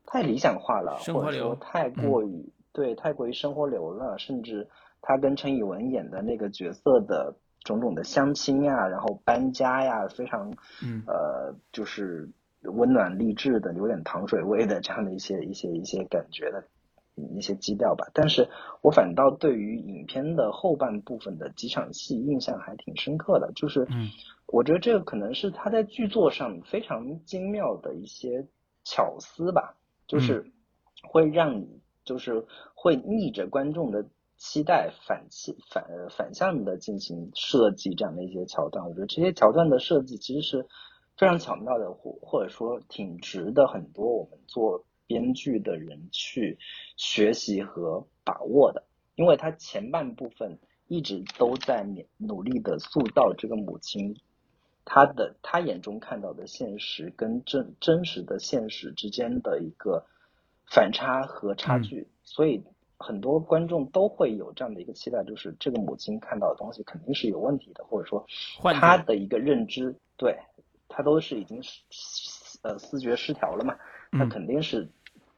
太理想化了，或者说太过于对太过于生活流了，甚至。他跟陈以文演的那个角色的种种的相亲呀，然后搬家呀，非常，呃，就是温暖励志的，有点糖水味的这样的一些一些一些感觉的一些基调吧。但是我反倒对于影片的后半部分的几场戏印象还挺深刻的，就是，我觉得这个可能是他在剧作上非常精妙的一些巧思吧，就是会让你就是会逆着观众的。期待反期反反向的进行设计这样的一些桥段，我觉得这些桥段的设计其实是非常巧妙的，或或者说挺值得很多我们做编剧的人去学习和把握的。因为他前半部分一直都在努力的塑造这个母亲他的他眼中看到的现实跟真真实的现实之间的一个反差和差距，所以很多观众都会有这样的一个期待，就是这个母亲看到的东西肯定是有问题的，或者说她的一个认知，对她都是已经是呃思觉失调了嘛，她肯定是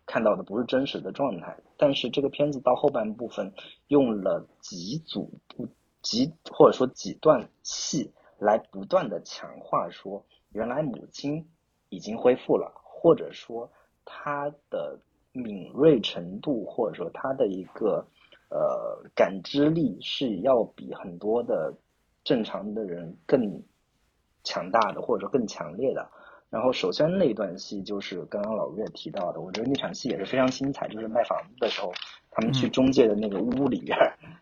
看到的不是真实的状态。但是这个片子到后半部分用了几组不几或者说几段戏。来不断的强化说，原来母亲已经恢复了，或者说她的敏锐程度，或者说他的一个呃感知力是要比很多的正常的人更强大的，或者说更强烈的。然后首先那段戏就是刚刚老岳提到的，我觉得那场戏也是非常精彩，就是卖房子的时候，他们去中介的那个屋里边，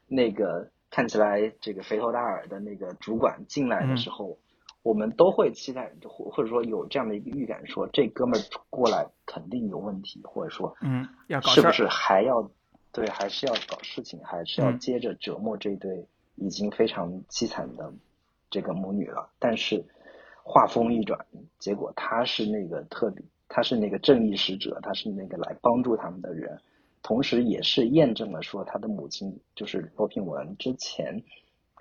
那个。看起来这个肥头大耳的那个主管进来的时候，我们都会期待，或或者说有这样的一个预感，说这哥们儿过来肯定有问题，或者说，嗯，要是不是还要对，还是要搞事情，还是要接着折磨这对已经非常凄惨的这个母女了？但是话锋一转，结果他是那个特别，他是那个正义使者，他是那个来帮助他们的人。同时，也是验证了说他的母亲就是罗品文之前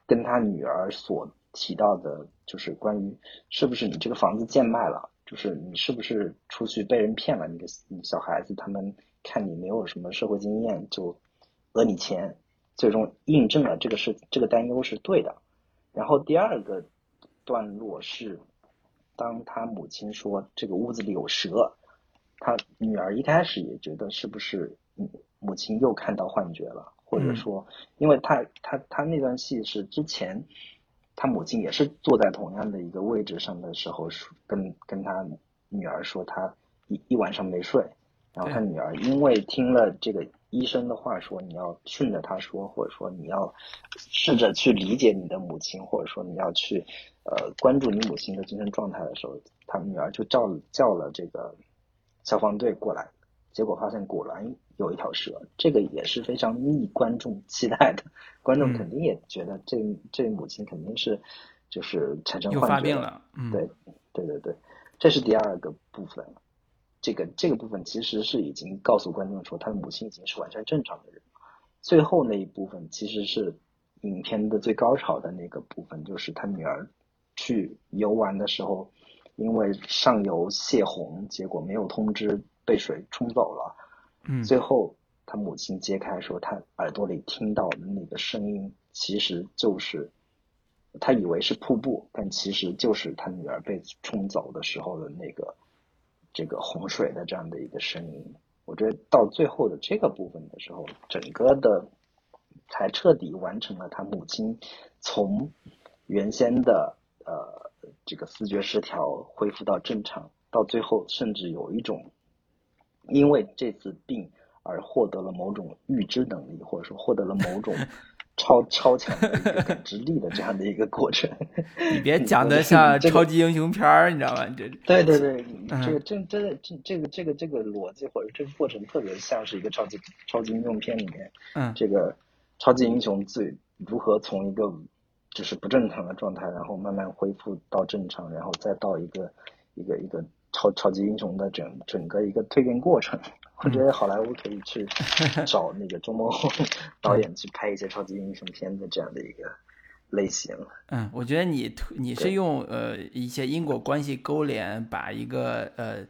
跟他女儿所提到的，就是关于是不是你这个房子贱卖了，就是你是不是出去被人骗了？你的小孩子他们看你没有什么社会经验，就讹你钱，最终印证了这个是这个担忧是对的。然后第二个段落是，当他母亲说这个屋子里有蛇，他女儿一开始也觉得是不是。母母亲又看到幻觉了，或者说，因为他他他那段戏是之前，他母亲也是坐在同样的一个位置上的时候，说跟跟他女儿说他一一晚上没睡，然后他女儿因为听了这个医生的话，说你要顺着他说，或者说你要试着去理解你的母亲，或者说你要去呃关注你母亲的精神状态的时候，他女儿就叫叫了这个消防队过来。结果发现果然有一条蛇，这个也是非常逆观众期待的。观众肯定也觉得这这母亲肯定是就是产生幻觉了。对对对对，这是第二个部分。这个这个部分其实是已经告诉观众说，他的母亲已经是完全正常的人。最后那一部分其实是影片的最高潮的那个部分，就是他女儿去游玩的时候，因为上游泄洪，结果没有通知。被水冲走了，嗯，最后他母亲揭开说，他耳朵里听到的那个声音，其实就是他以为是瀑布，但其实就是他女儿被冲走的时候的那个这个洪水的这样的一个声音。我觉得到最后的这个部分的时候，整个的才彻底完成了他母亲从原先的呃这个思觉失调恢复到正常，到最后甚至有一种。因为这次病而获得了某种预知能力，或者说获得了某种 *laughs* 超超强的一个感知力的这样的一个过程。*laughs* 你别讲的像超级英雄片儿，你知道吗？这 *laughs* 对对对，这个真真的这这个这个这个逻辑或者这个过程特别像是一个超级超级英雄片里面，嗯，这个超级英雄最如何从一个就是不正常的状态，然后慢慢恢复到正常，然后再到一个一个一个。超超级英雄的整整个一个蜕变过程，我觉得好莱坞可以去 *laughs* 找那个周梦红导演去拍一些超级英雄片的这样的一个类型。嗯，我觉得你你是用呃一些因果关系勾连，把一个呃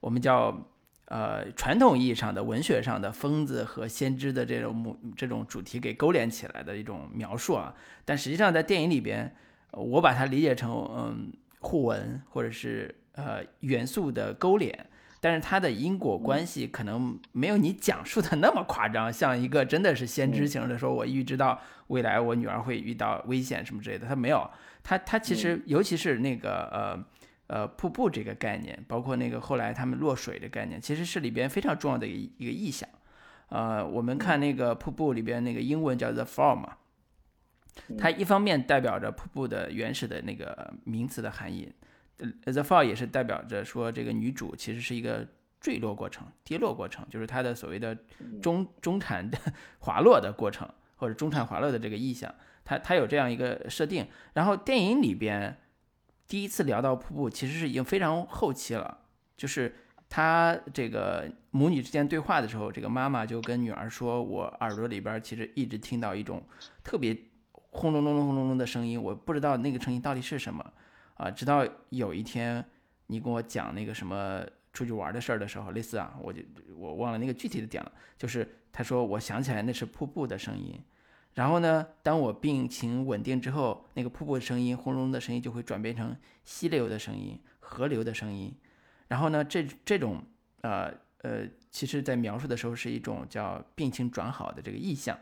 我们叫呃传统意义上的文学上的疯子和先知的这种母这种主题给勾连起来的一种描述啊。但实际上在电影里边，我把它理解成嗯互文或者是。呃，元素的勾连，但是它的因果关系可能没有你讲述的那么夸张，像一个真的是先知型的说，我预知到未来我女儿会遇到危险什么之类的，它没有，它它其实尤其是那个呃呃瀑布这个概念，包括那个后来他们落水的概念，其实是里边非常重要的一一个意象。呃，我们看那个瀑布里边那个英文叫 the fall 嘛，它一方面代表着瀑布的原始的那个名词的含义。The fall 也是代表着说，这个女主其实是一个坠落过程、跌落过程，就是她的所谓的中中产 *laughs* 滑落的过程，或者中产滑落的这个意象，它它有这样一个设定。然后电影里边第一次聊到瀑布，其实是已经非常后期了，就是她这个母女之间对话的时候，这个妈妈就跟女儿说：“我耳朵里边其实一直听到一种特别轰隆隆隆轰隆隆的声音，我不知道那个声音到底是什么啊。”直到有一天你跟我讲那个什么出去玩的事儿的时候，类似啊，我就我忘了那个具体的点了，就是他说我想起来那是瀑布的声音。然后呢，当我病情稳定之后，那个瀑布的声音、轰隆的声音就会转变成溪流的声音、河流的声音。然后呢，这这种呃呃，其实在描述的时候是一种叫病情转好的这个意象。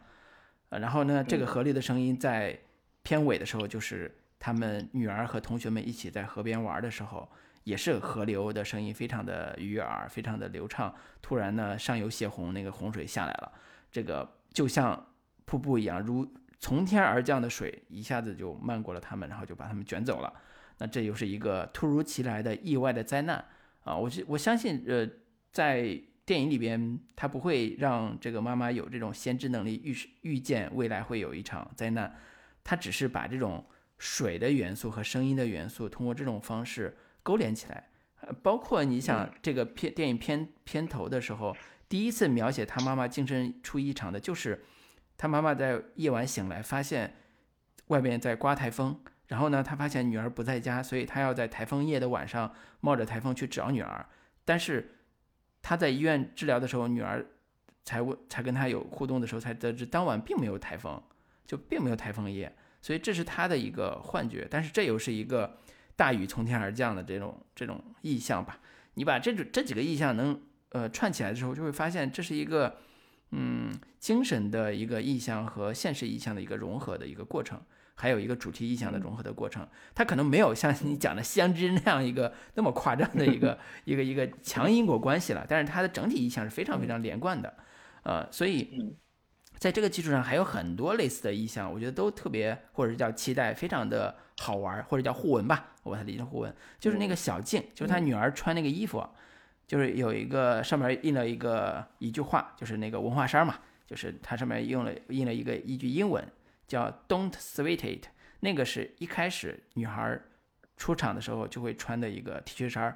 呃，然后呢，这个河流的声音在片尾的时候，就是他们女儿和同学们一起在河边玩的时候，也是河流的声音，非常的悦耳，非常的流畅。突然呢，上游泄洪，那个洪水下来了，这个就像。瀑布一样，如从天而降的水，一下子就漫过了他们，然后就把他们卷走了。那这又是一个突如其来的意外的灾难啊！我我相信，呃，在电影里边，他不会让这个妈妈有这种先知能力，预预见未来会有一场灾难。他只是把这种水的元素和声音的元素，通过这种方式勾连起来。呃，包括你想，这个片电影片片头的时候，第一次描写他妈妈精神出异常的，就是。他妈妈在夜晚醒来，发现外面在刮台风，然后呢，他发现女儿不在家，所以他要在台风夜的晚上冒着台风去找女儿。但是他在医院治疗的时候，女儿才问，才跟他有互动的时候，才得知当晚并没有台风，就并没有台风夜，所以这是他的一个幻觉。但是这又是一个大雨从天而降的这种这种意象吧？你把这种这几个意象能呃串起来的时候，就会发现这是一个。嗯，精神的一个意象和现实意象的一个融合的一个过程，还有一个主题意象的融合的过程。它可能没有像你讲的相知那样一个那么夸张的一个 *laughs* 一个一个强因果关系了，但是它的整体意象是非常非常连贯的。呃，所以在这个基础上还有很多类似的意象，我觉得都特别或者是叫期待，非常的好玩，或者叫互文吧，我把它理解成互文，就是那个小静，就是她女儿穿那个衣服。就是有一个上面印了一个一句话，就是那个文化衫嘛，就是它上面用了印了一个一句英文，叫 "Don't sweat it"，那个是一开始女孩出场的时候就会穿的一个 T 恤衫。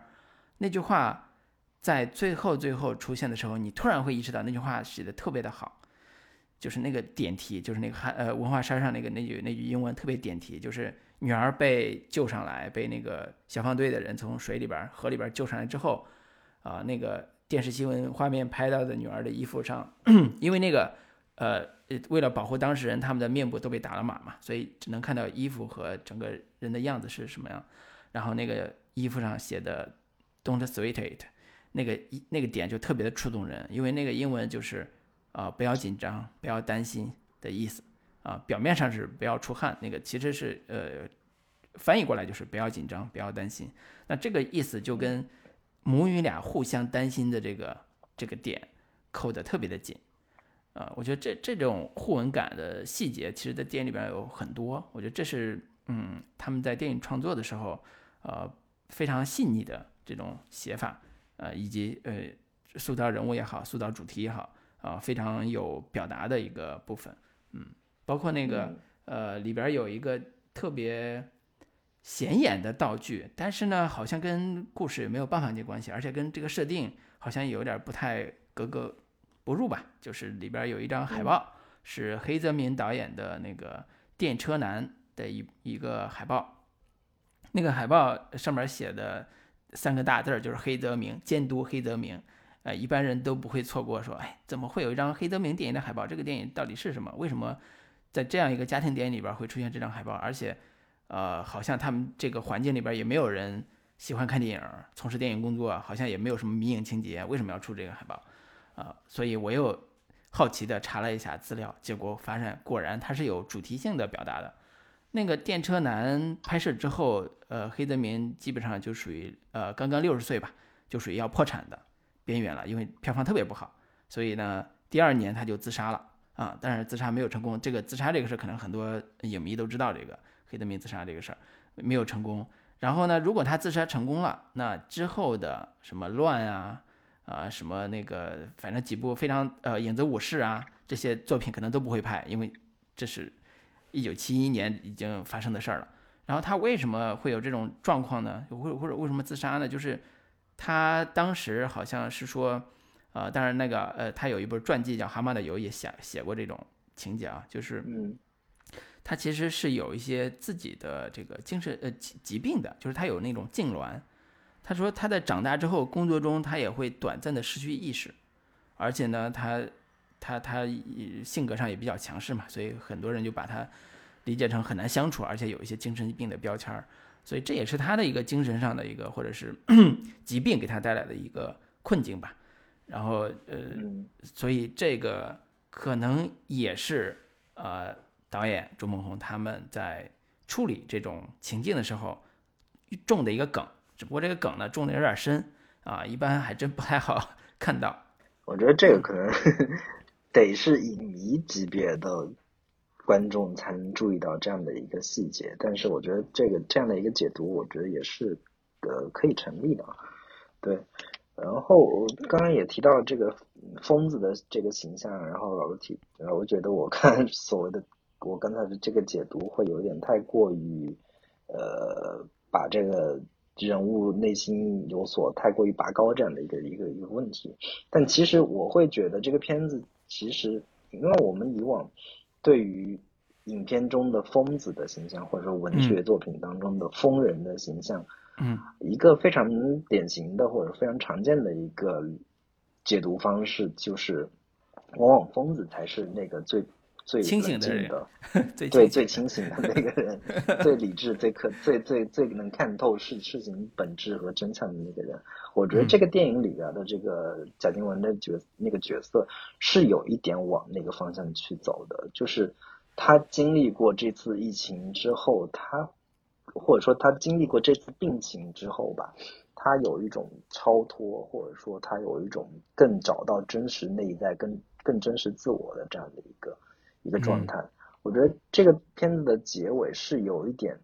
那句话在最后最后出现的时候，你突然会意识到那句话写的特别的好，就是那个点题，就是那个汉呃文化衫上那个那句那句英文特别点题，就是女儿被救上来，被那个消防队的人从水里边河里边救上来之后。啊，那个电视新闻画面拍到的女儿的衣服上，*clears throat* 因为那个，呃，为了保护当事人，他们的面部都被打了码嘛，所以只能看到衣服和整个人的样子是什么样。然后那个衣服上写的 "Don't sweat it"，那个一那个点就特别的触动人，因为那个英文就是啊，不要紧张，不要担心的意思啊。表面上是不要出汗，那个其实是呃，翻译过来就是不要紧张，不要担心。那这个意思就跟。母女俩互相担心的这个这个点扣得特别的紧，啊，我觉得这这种互文感的细节，其实在电影里边有很多。我觉得这是嗯他们在电影创作的时候，呃非常细腻的这种写法，呃以及呃塑造人物也好，塑造主题也好，啊非常有表达的一个部分。嗯，包括那个呃里边有一个特别。显眼的道具，但是呢，好像跟故事也没有半点关系，而且跟这个设定好像有点不太格格不入吧。就是里边有一张海报，是黑泽明导演的那个《电车男》的一一个海报，那个海报上面写的三个大字儿就是黑泽明监督黑泽明。呃，一般人都不会错过，说，哎，怎么会有一张黑泽明电影的海报？这个电影到底是什么？为什么在这样一个家庭电影里边会出现这张海报？而且。呃，好像他们这个环境里边也没有人喜欢看电影，从事电影工作，好像也没有什么迷影情节，为什么要出这个海报？啊，所以我又好奇的查了一下资料，结果发现果然它是有主题性的表达的。那个电车男拍摄之后，呃，黑泽明基本上就属于呃刚刚六十岁吧，就属于要破产的边缘了，因为票房特别不好，所以呢，第二年他就自杀了啊，但是自杀没有成功。这个自杀这个事儿可能很多影迷都知道这个。黑泽明自杀这个事儿没有成功，然后呢，如果他自杀成功了，那之后的什么乱啊啊什么那个，反正几部非常呃影子武士啊这些作品可能都不会拍，因为这是一九七一年已经发生的事儿了。然后他为什么会有这种状况呢？或或者为什么自杀呢？就是他当时好像是说，呃，当然那个呃，他有一本传记叫《蛤蟆的油》，也写写过这种情节啊，就是嗯他其实是有一些自己的这个精神呃疾疾病的，就是他有那种痉挛。他说他在长大之后工作中他也会短暂的失去意识，而且呢他他他性格上也比较强势嘛，所以很多人就把他理解成很难相处，而且有一些精神病的标签儿，所以这也是他的一个精神上的一个或者是 *clears throat* 疾病给他带来的一个困境吧。然后呃，嗯所以这个可能也是呃导演朱梦红他们在处理这种情境的时候中的一个梗，只不过这个梗呢中的有点深啊，一般还真不太好 *laughs* 看到。我觉得这个可能 *laughs* 得是影迷级别的观众才能注意到这样的一个细节，但是我觉得这个这样的一个解读，我觉得也是呃可以成立的，对。然后我刚刚也提到这个疯子的这个形象，然后老陆提，然后我觉得我看所谓的我刚才的这个解读会有点太过于呃把这个人物内心有所太过于拔高这样的一个一个一个问题，但其实我会觉得这个片子其实因为我们以往对于影片中的疯子的形象，或者说文学作品当中的疯人的形象。嗯一个非常典型的或者非常常见的一个解读方式，就是往往疯子才是那个最最清醒的 *laughs* 对最清醒的那个人，最理智、*laughs* 最可、最最最能看透事事情本质和真相的那个人。我觉得嗯这个电影里边的这个贾静雯的角那个角色是有一点往那个方向去走的，就是他经历过这次疫情之后，他或者说他经历过这次病情之后吧，他有一种超脱，或者说他有一种更找到真实内在、更更真实自我的这样的一个一个状态。我觉得这个片子的结尾是有一点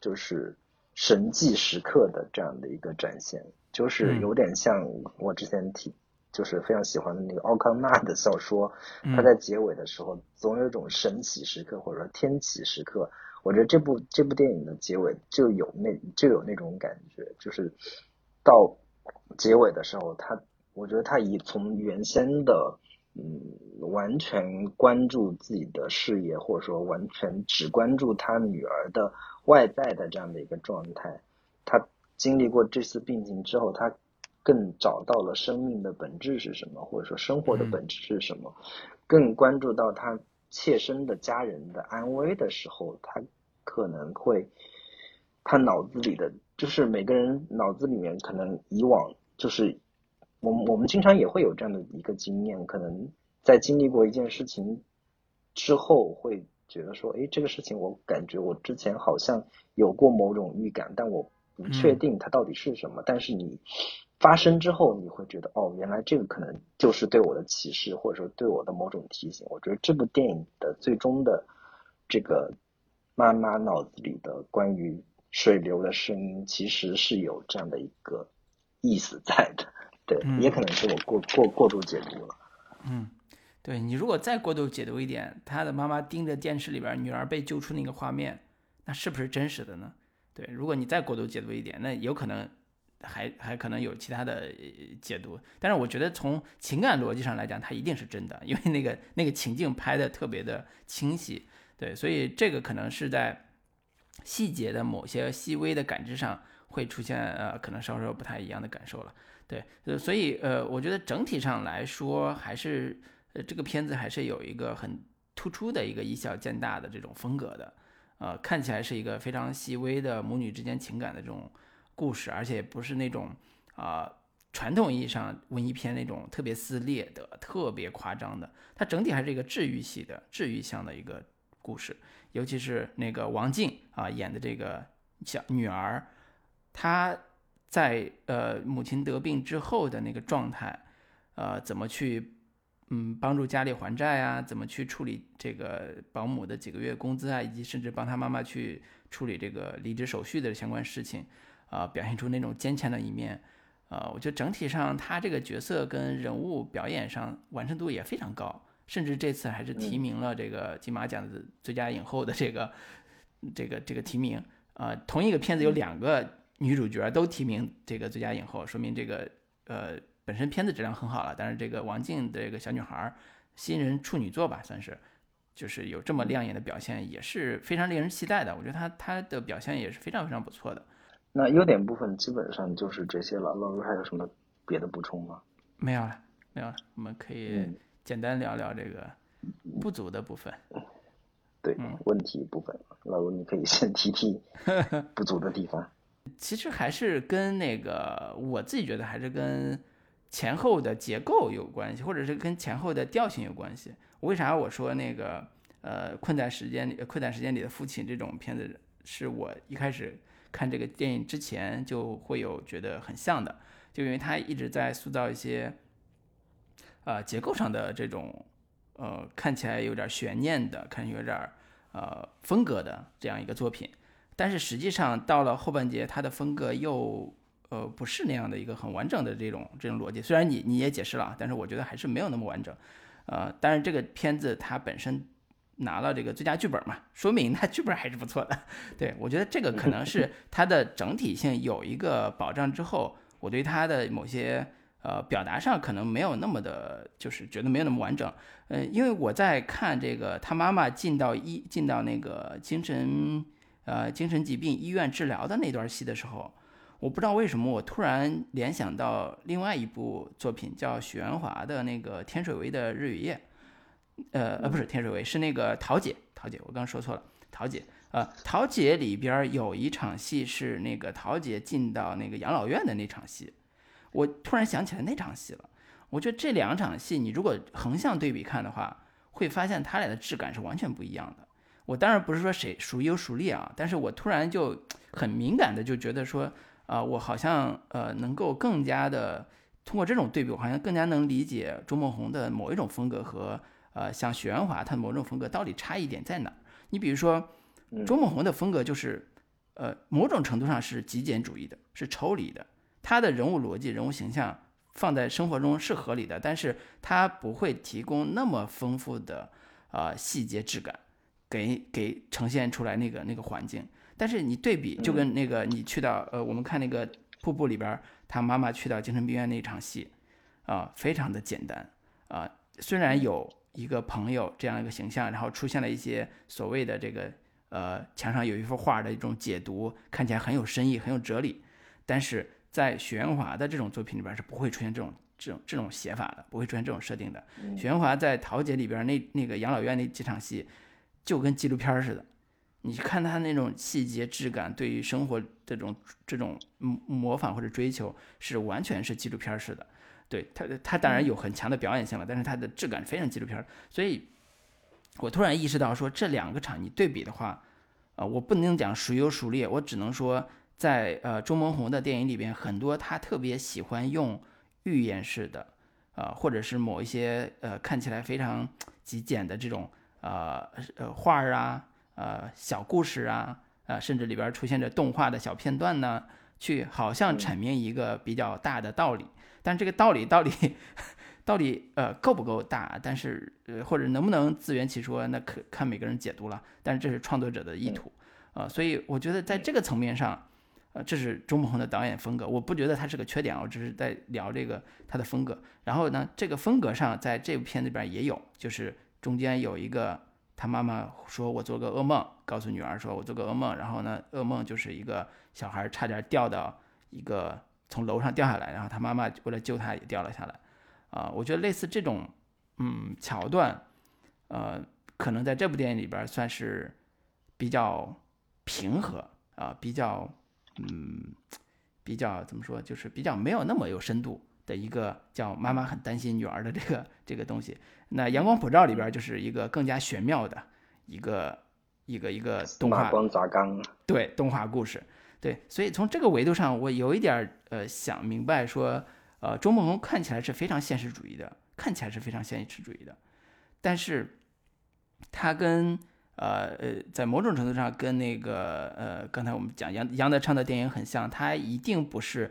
就是神迹时刻的这样的一个展现，就是有点像我之前提。就是非常喜欢的那个奥康纳的小说，他在结尾的时候总有一种神奇时刻或者说天启时刻，我觉得这部这部电影的结尾就有那就有那种感觉，就是到结尾的时候，他我觉得他以从原先的嗯完全关注自己的事业，或者说完全只关注他女儿的外在的这样的一个状态，他经历过这次病情之后，他更找到了生命的本质是什么，或者说生活的本质是什么，更关注到他切身的家人的安危的时候，他可能会，他脑子里的就是每个人脑子里面可能以往就是，我们我们经常也会有这样的一个经验，可能在经历过一件事情之后，会觉得说，诶，这个事情我感觉我之前好像有过某种预感，但我不确定它到底是什么，但是你。发生之后，你会觉得哦，原来这个可能就是对我的启示，或者说对我的某种提醒。我觉得这部电影的最终的这个妈妈脑子里的关于水流的声音，其实是有这样的一个意思在的。对，嗯也可能是我过过过度解读了。嗯，对你如果再过度解读一点，他的妈妈盯着电视里边女儿被救出那个画面，那是不是真实的呢？对，如果你再过度解读一点，那有可能。还还可能有其他的解读，但是我觉得从情感逻辑上来讲，它一定是真的，因为那个那个情境拍的特别的清晰，对，所以这个可能是在细节的某些细微的感知上会出现呃，可能稍稍不太一样的感受了，对，呃，所以呃，我觉得整体上来说，还是呃这个片子还是有一个很突出的一个以小见大的这种风格的，呃，看起来是一个非常细微的母女之间情感的这种。故事，而且不是那种啊、传统意义上文艺片那种特别撕裂的、特别夸张的，它整体还是一个治愈系的、治愈向的一个故事。尤其是那个王静啊演的这个小女儿，她在呃母亲得病之后的那个状态，呃怎么去嗯帮助家里还债啊，怎么去处理这个保姆的几个月工资啊，以及甚至帮他妈妈去处理这个离职手续的相关事情。啊、呃，表现出那种坚强的一面，呃，我觉得整体上他这个角色跟人物表演上完成度也非常高，甚至这次还是提名了这个金马奖的最佳影后的这个、这个这个提名，呃，同一个片子有两个女主角都提名这个最佳影后，说明这个呃本身片子质量很好了。但是这个王静这个小女孩新人处女作吧，算是，就是有这么亮眼的表现，也是非常令人期待的。我觉得她她的表现也是非常非常不错的。那优点部分基本上就是这些了。老卢还有什么别的补充吗？没有了，没有了。我们可以简单聊聊这个不足的部分。对，问题部分，老卢你可以先提提 *laughs* 不足的地方。其实还是跟那个我自己觉得还是跟前后的结构有关系，或者是跟前后的调性有关系。为啥我说那个呃困在时间里，困在时间里的父亲这种片子是我一开始看这个电影之前就会有觉得很像的，就因为他一直在塑造一些呃结构上的这种。呃，看起来有点悬念的，看有点呃风格的这样一个作品，但是实际上到了后半节，它的风格又呃不是那样的一个很完整的这种这种逻辑。虽然你你也解释了，但是我觉得还是没有那么完整。呃，但是这个片子它本身拿了这个最佳剧本嘛，说明它剧本还是不错的。对我觉得这个可能是 *laughs* 它的整体性有一个保障之后，我对它的某些。呃，表达上可能没有那么的，就是觉得没有那么完整。呃，因为我在看这个他妈妈进到一进到那个精神呃精神疾病医院治疗的那段戏的时候，我不知道为什么我突然联想到另外一部作品，叫许鞍华的那个天水围的日与夜。呃呃，不是天水围，是那个桃姐，桃姐，我刚刚说错了，桃姐。呃，桃姐里边有一场戏是那个桃姐进到那个养老院的那场戏。我突然想起来那场戏了，我觉得这两场戏你如果横向对比看的话，会发现他俩的质感是完全不一样的。我当然不是说谁孰优孰劣啊，但是我突然就很敏感的就觉得说，啊，我好像呃能够更加的通过这种对比，我好像更加能理解周梦红的某一种风格和呃像许鞍华他某种风格到底差异点在哪。你比如说，周梦红的风格就是呃某种程度上是极简主义的，是抽离的。他的人物逻辑、人物形象放在生活中是合理的，但是他不会提供那么丰富的啊细节质感，给给呈现出来那个那个环境。但是你对比，就跟那个你去到呃，我们看那个瀑布里边，他妈妈去到精神病院那场戏，啊，非常的简单啊。虽然有一个朋友这样一个形象，然后出现了一些所谓的这个呃墙上有一幅画的一种解读，看起来很有深意、很有哲理，但是。在许鞍华的这种作品里边是不会出现这种这种这种写法的，不会出现这种设定的。许鞍华在《桃姐》里边那那个养老院那几场戏，就跟纪录片似的。你看他那种细节质感，对于生活这种这种模仿或者追求，是完全是纪录片式的。对他，他当然有很强的表演性了，但是他的质感非常纪录片。所以，我突然意识到说，这两个场你对比的话，啊，我不能讲孰优孰劣，我只能说。在呃，周梦红的电影里边，很多他特别喜欢用预言式的，啊，或者是某一些呃看起来非常极简的这种呃呃画儿啊，呃小故事啊，呃甚至里边出现着动画的小片段呢，去好像阐明一个比较大的道理。但这个道理到底到底呃够不够大？但是呃或者能不能自圆其说？那可看每个人解读了。但是这是创作者的意图啊，所以我觉得在这个层面上。呃，这是周梦红的导演风格，我不觉得他是个缺点，我只是在聊这个他的风格。然后呢，这个风格上在这部片子里边也有，就是中间有一个他妈妈说：“我做个噩梦，告诉女儿说我做个噩梦。”然后呢，噩梦就是一个小孩差点掉到一个从楼上掉下来，然后他妈妈为了救他也掉了下来。啊，我觉得类似这种嗯桥段，呃，可能在这部电影里边算是比较平和啊，比较。嗯，比较怎么说，就是比较没有那么有深度的一个叫妈妈很担心女儿的这个这个东西。那《阳光普照》里边就是一个更加玄妙的一个一个一个动画，对动画故事。对，所以从这个维度上，我有一点呃想明白说，呃，周梦红看起来是非常现实主义的，看起来是非常现实主义的，但是他跟。呃呃，在某种程度上跟那个呃，刚才我们讲杨杨德昌的电影很像，他一定不是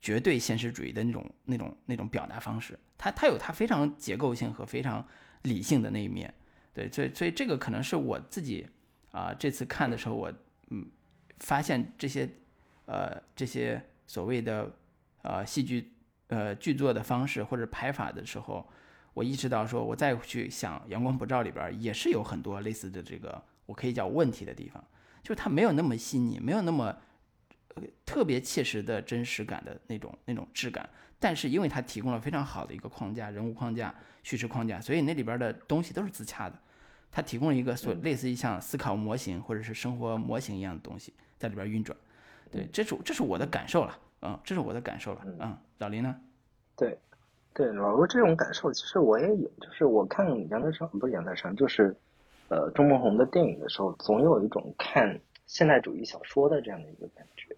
绝对现实主义的那种那种那种表达方式，它它有它非常结构性和非常理性的那一面，对，所以所以这个可能是我自己啊这次看的时候我嗯发现这些呃这些所谓的呃戏剧呃剧作的方式或者排法的时候，我意识到说，我再去想《阳光普照》里边也是有很多类似的这个我可以叫问题的地方，就是它没有那么细腻，没有那么特别切实的真实感的那种那种质感。但是因为它提供了非常好的一个框架、人物框架、叙事框架，所以那里边的东西都是自洽的。它提供了一个所类似于像思考模型或者是生活模型一样的东西在里边运转。对，这是这是我的感受了，嗯，这是我的感受了，嗯，老林呢？对，对，老罗这种感受其实我也有，就是我看杨德昌不是杨德昌，就是呃钟孟宏的电影的时候，总有一种看现代主义小说的这样的一个感觉，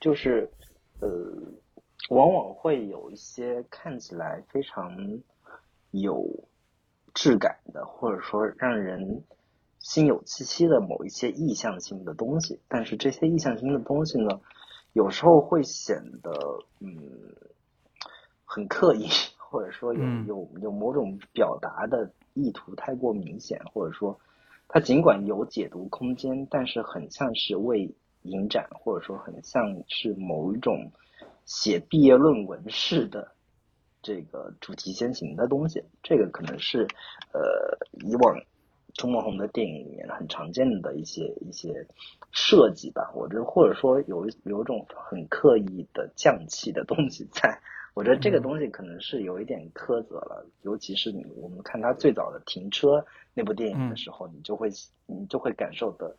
就是呃。往往会有一些看起来非常有质感的，或者说让人心有戚戚的某一些意象性的东西，但是这些意象性的东西呢，有时候会显得嗯很刻意，或者说有有有某种表达的意图太过明显，或者说它尽管有解读空间，但是很像是为影展，或者说很像是某一种。写毕业论文式的这个主题先行的东西，这个可能是呃以往钟孟红的电影里面很常见的一些一些设计吧。我觉得或者说有有一种很刻意的匠气的东西在。我觉得这个东西可能是有一点苛责了，尤其是你我们看他最早的停车那部电影的时候，你就会你就会感受的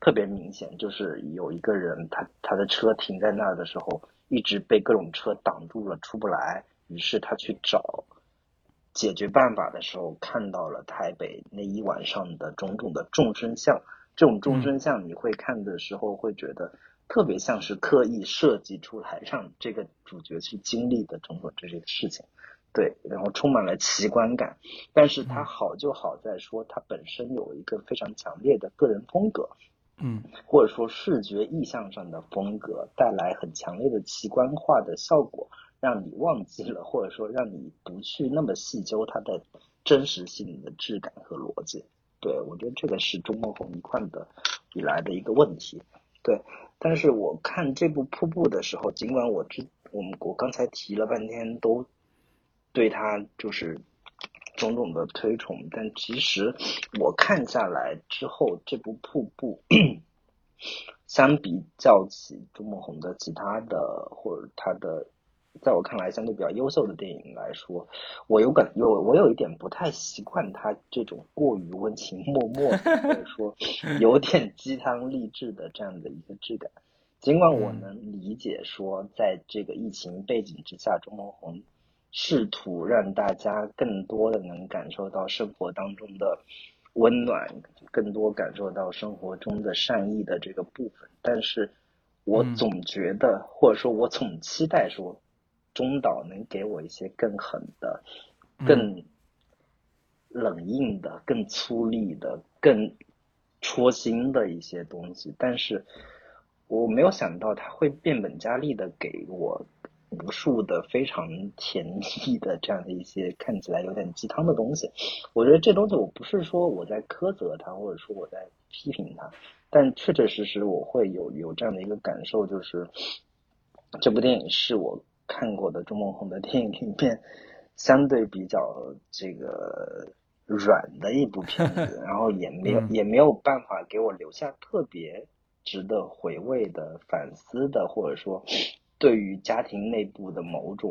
特别明显，就是有一个人他他的车停在那儿的时候。一直被各种车挡住了，出不来。于是他去找解决办法的时候，看到了台北那一晚上的种种的众生相。这种众生相，你会看的时候会觉得特别像是刻意设计出来，让这个主角去经历的种种这些事情。对，然后充满了奇观感。但是它好就好在说，它本身有一个非常强烈的个人风格。嗯，或者说视觉意象上的风格带来很强烈的奇观化的效果，让你忘记了，或者说让你不去那么细究它的真实性的质感和逻辑。对我觉得这个是钟孟宏一贯的以来的一个问题。对，但是我看这部瀑布的时候，尽管我之我们我刚才提了半天，都对他就是。种种的推崇，但其实我看下来之后，这部《瀑布》相比较起朱梦红的其他的或者他的，在我看来相对比较优秀的电影来说，我有感有我有一点不太习惯他这种过于温情脉脉，或者说 *laughs* 有点鸡汤励志的这样的一个质感。尽管我能理解说，在这个疫情背景之下，钟孟宏。试图让大家更多的能感受到生活当中的温暖，更多感受到生活中的善意的这个部分。但是，我总觉得，或者说我总期待说，中岛能给我一些更狠的、更冷硬的、更粗粝的、更戳心的一些东西。但是，我没有想到他会变本加厉的给我。无数的非常甜蜜的这样的一些看起来有点鸡汤的东西，我觉得这东西我不是说我在苛责他，或者说我在批评他，但确确实实我会有有这样的一个感受，就是这部电影是我看过的钟梦红的电影里面相对比较这个软的一部片子，*laughs* 然后也没有也没有办法给我留下特别值得回味的反思的，或者说。对于家庭内部的某种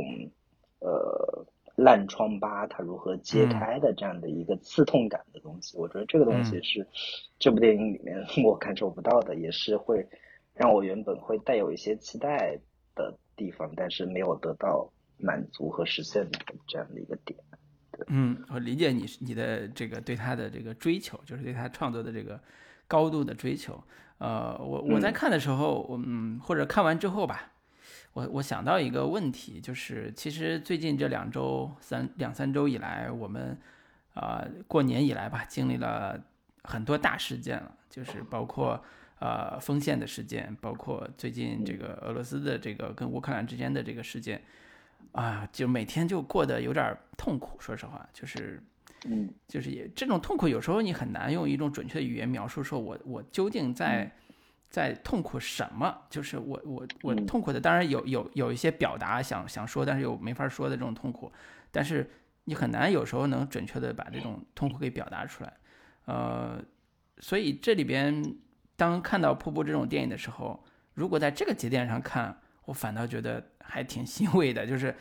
呃烂疮疤，它如何揭开的这样的一个刺痛感的东西，我觉得这个东西是这部电影里面 *laughs* 我感受不到的，也是会让我原本会带有一些期待的地方，但是没有得到满足和实现的这样的一个点。嗯，我理解你你的这个对他的这个追求，就是对他创作的这个高度的追求。呃，我我在看的时候，嗯，或者看完之后吧。我我想到一个问题，就是其实最近这两周三两三周以来，我们啊过年以来吧，经历了很多大事件了，就是包括呃丰县的事件，包括最近这个俄罗斯的这个跟乌克兰之间的这个事件，啊，就每天就过得有点痛苦。说实话，就是嗯，就是也这种痛苦，有时候你很难用一种准确的语言描述，说我我究竟在。在痛苦什么？就是我我我嗯痛苦的，当然有有有一些表达想想说，但是又没法说的这种痛苦，但是你很难有时候能准确的把这种痛苦给表达出来，呃，所以这里边当看到瀑布这种电影的时候，如果在这个节点上看，我反倒觉得还挺欣慰的，就是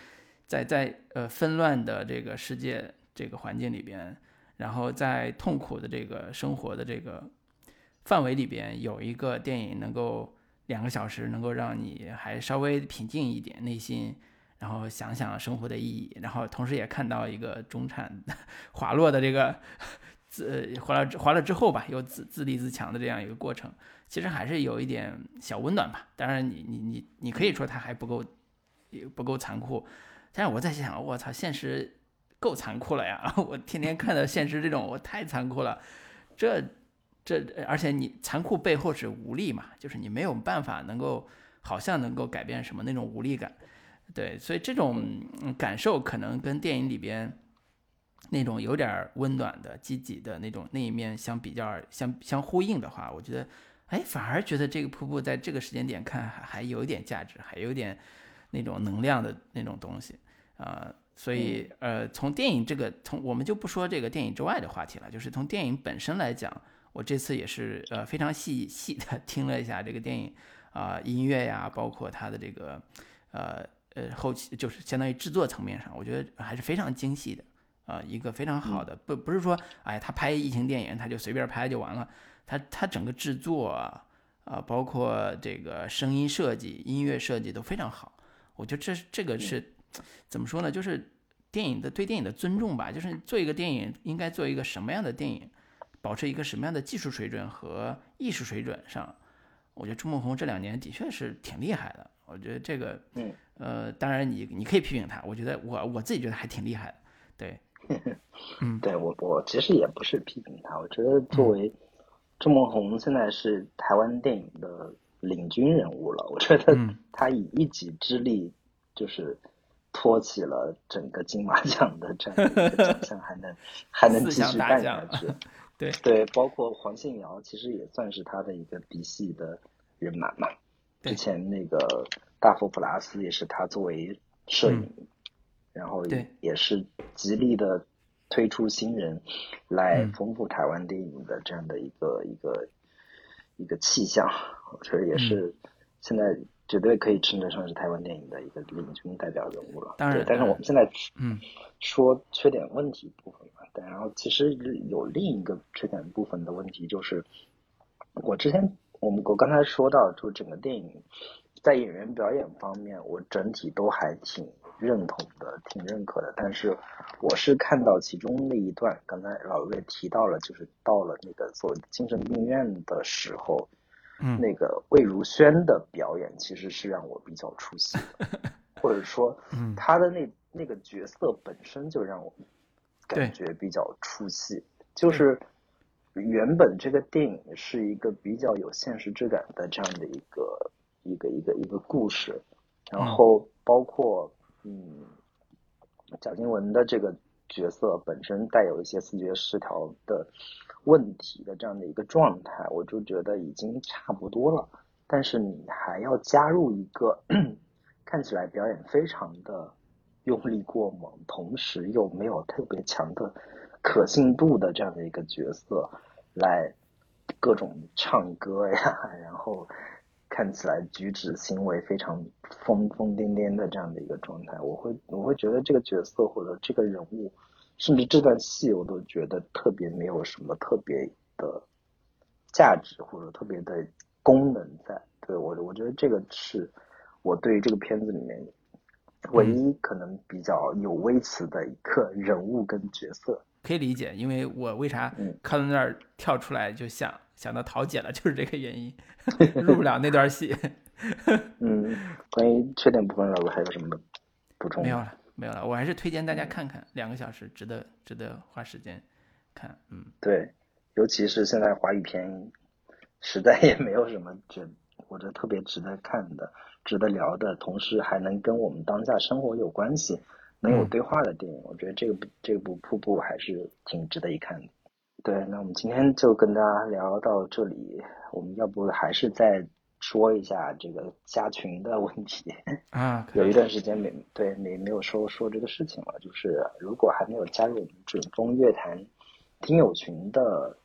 在在呃纷乱的这个世界这个环境里边，然后在痛苦的这个生活的这个范围里边，有一个电影能够两个小时能够让你还稍微平静一点内心，然后想想生活的意义，然后同时也看到一个中产 *laughs* 滑落的这个自滑落滑落之后吧，又自自立自强的这样一个过程，其实还是有一点小温暖吧。当然你，你你你可以说它还不够也不够残酷，但是我在想，我操，现实够残酷了呀！*laughs* 我天天看到现实这种，我太残酷了。这这，而且你残酷背后是无力嘛，就是你没有办法能够，好像能够改变什么那种无力感。对，所以这种嗯感受可能跟电影里边那种有点儿温暖的、积极的那种那一面相比较相相呼应的话，我觉得，哎，反而觉得这个瀑布在这个时间点看还还有一点价值，还有点那种能量的那种东西啊、所以呃，从电影这个从我们就不说这个电影之外的话题了，就是从电影本身来讲，我这次也是呃非常细细的 *laughs* 听了一下这个电影啊、音乐呀，包括它的这个呃呃后期就是相当于制作层面上，我觉得还是非常精细的啊、一个非常好的，不不是说哎他拍疫情电影他就随便拍就完了，他他整个制作啊、啊包括这个声音设计、音乐设计都非常好，我觉得这是这个是怎么说呢？就是电影的对电影的尊重吧，就是做一个电影应该做一个什么样的电影，保持一个什么样的技术水准和艺术水准上，我觉得朱梦红这两年的确是挺厉害的。我觉得这个，嗯，呃，当然你你可以批评他，我觉得我我自己觉得还挺厉害的，对，*laughs* 对我我其实也不是批评他，我觉得作为朱梦红现在是台湾电影的领军人物了，我觉得嗯他以一己之力就是托起了整个金马奖的这样一个奖项，还能 *laughs* 还能继续办下去。*laughs* 对。对，包括黄信尧其实也算是他的一个嫡系的人马嘛。之前那个大佛普拉斯也是他作为摄影，然后也是极力的推出新人来嗯。丰富台湾电影的这样的一个、一个一个气象，我觉得也是嗯现在绝对可以称得上是台湾电影的一个领军代表人物了。当然对但是我们现在嗯。说缺点问题部分嘛，但然后其实有另一个缺点部分的问题就是，我之前我们我刚才说到，就整个电影在演员表演方面，我整体都还挺认同的，挺认可的。但是我是看到其中那一段，刚才老魏提到了，就是到了那个所谓的精神病院的时候，嗯。那个魏如萱的表演其实是让我比较出戏的，*laughs* 或者说嗯。她的那那个角色本身就让我对感觉比较出戏，就是原本这个电影是一个比较有现实质感的这样的一个一个一个一个故事，然后包括嗯贾静雯的这个角色本身带有一些视觉失调的问题的这样的一个状态，我就觉得已经差不多了。但是你还要加入一个 *clears throat* 看起来表演非常的用力过猛，同时又没有特别强的可信度的这样的一个角色，来各种唱歌呀，然后看起来举止行为非常疯疯癫癫的这样的一个状态，我会我会觉得这个角色或者这个人物，甚至这段戏我都觉得特别没有什么特别的价值或者特别的功能在。对我我觉得这个是我对于这个片子里面唯一可能比较有微词的一个人物跟角色。可以理解，因为我为啥嗯看到那儿跳出来就想想到桃姐了，就是这个原因，*laughs* 入不了那段戏。*laughs* 嗯，关于缺点部分，老师还有什么补充？没有了，没有了，我还是推荐大家看看，两个小时值得值得花时间看。嗯，对，尤其是现在华语片，实在也没有什么觉我觉得特别值得看的、值得聊的，同时还能跟我们当下生活有关系、能有嗯对话的电影。我觉得这个部这部《瀑布》还是挺值得一看的。对，那我们今天就跟大家聊到这里。我们要不还是再说一下这个加群的问题 *laughs* 啊？有一段时间没对没没有说说这个事情了。就是如果还没有加入我们准风乐坛听友群的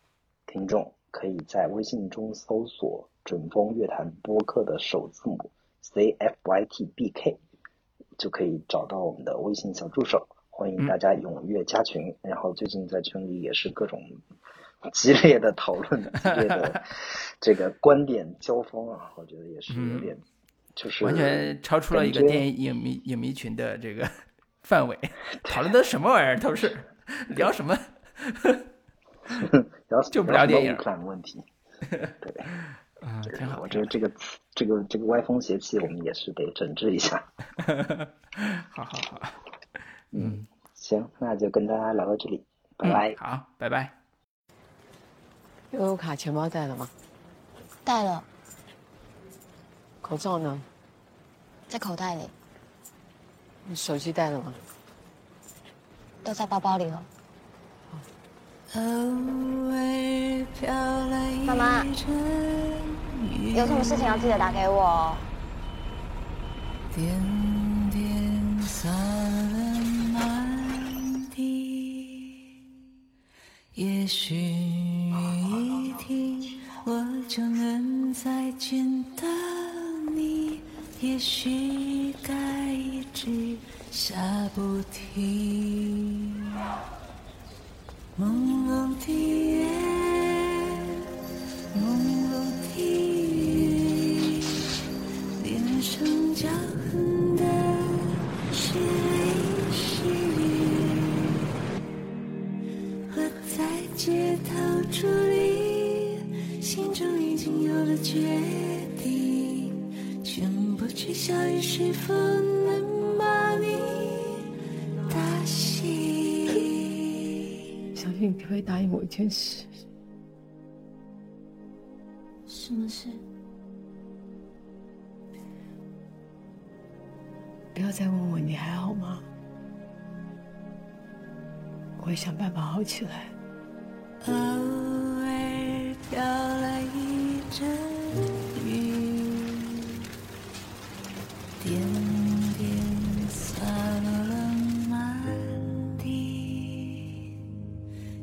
听众，可以在微信中搜索“准风乐坛播客”的首字母 C F Y T B K，就可以找到我们的微信小助手。欢迎大家踊跃加群。然后最近在群里也是各种。激烈的讨论，*laughs* 激烈的这个观点交锋啊，我觉得也是有点，就是完全超出了一个电影影迷影迷群的这个 *laughs* 范围，*laughs* 讨论的什么玩意儿都是聊什么，聊就不聊电影。问题，对，啊，挺好。我觉得这个这个这个歪风邪气，我们也是得整治一下。*laughs* 好好好，*laughs* 嗯，行，那就跟大家聊到这里，拜拜。好，拜拜。悠游卡钱包带了吗？带了。口罩呢？在口袋里。你手机带了吗？都在包包里了。妈妈，有什么事情要记得打给我。点点满地也许雨一停，我就能再见到你。也许该一直下不停。朦胧的夜，朦胧的雨，脸上骄横的是泪是雨。街头伫立，心中已经有了决定，全部取消于是否能小信，你可以答应我一件事。什么事？不要再问我你还好吗？我会想办法好起来。偶尔飘来一阵雨，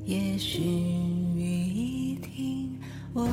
也许雨一停，我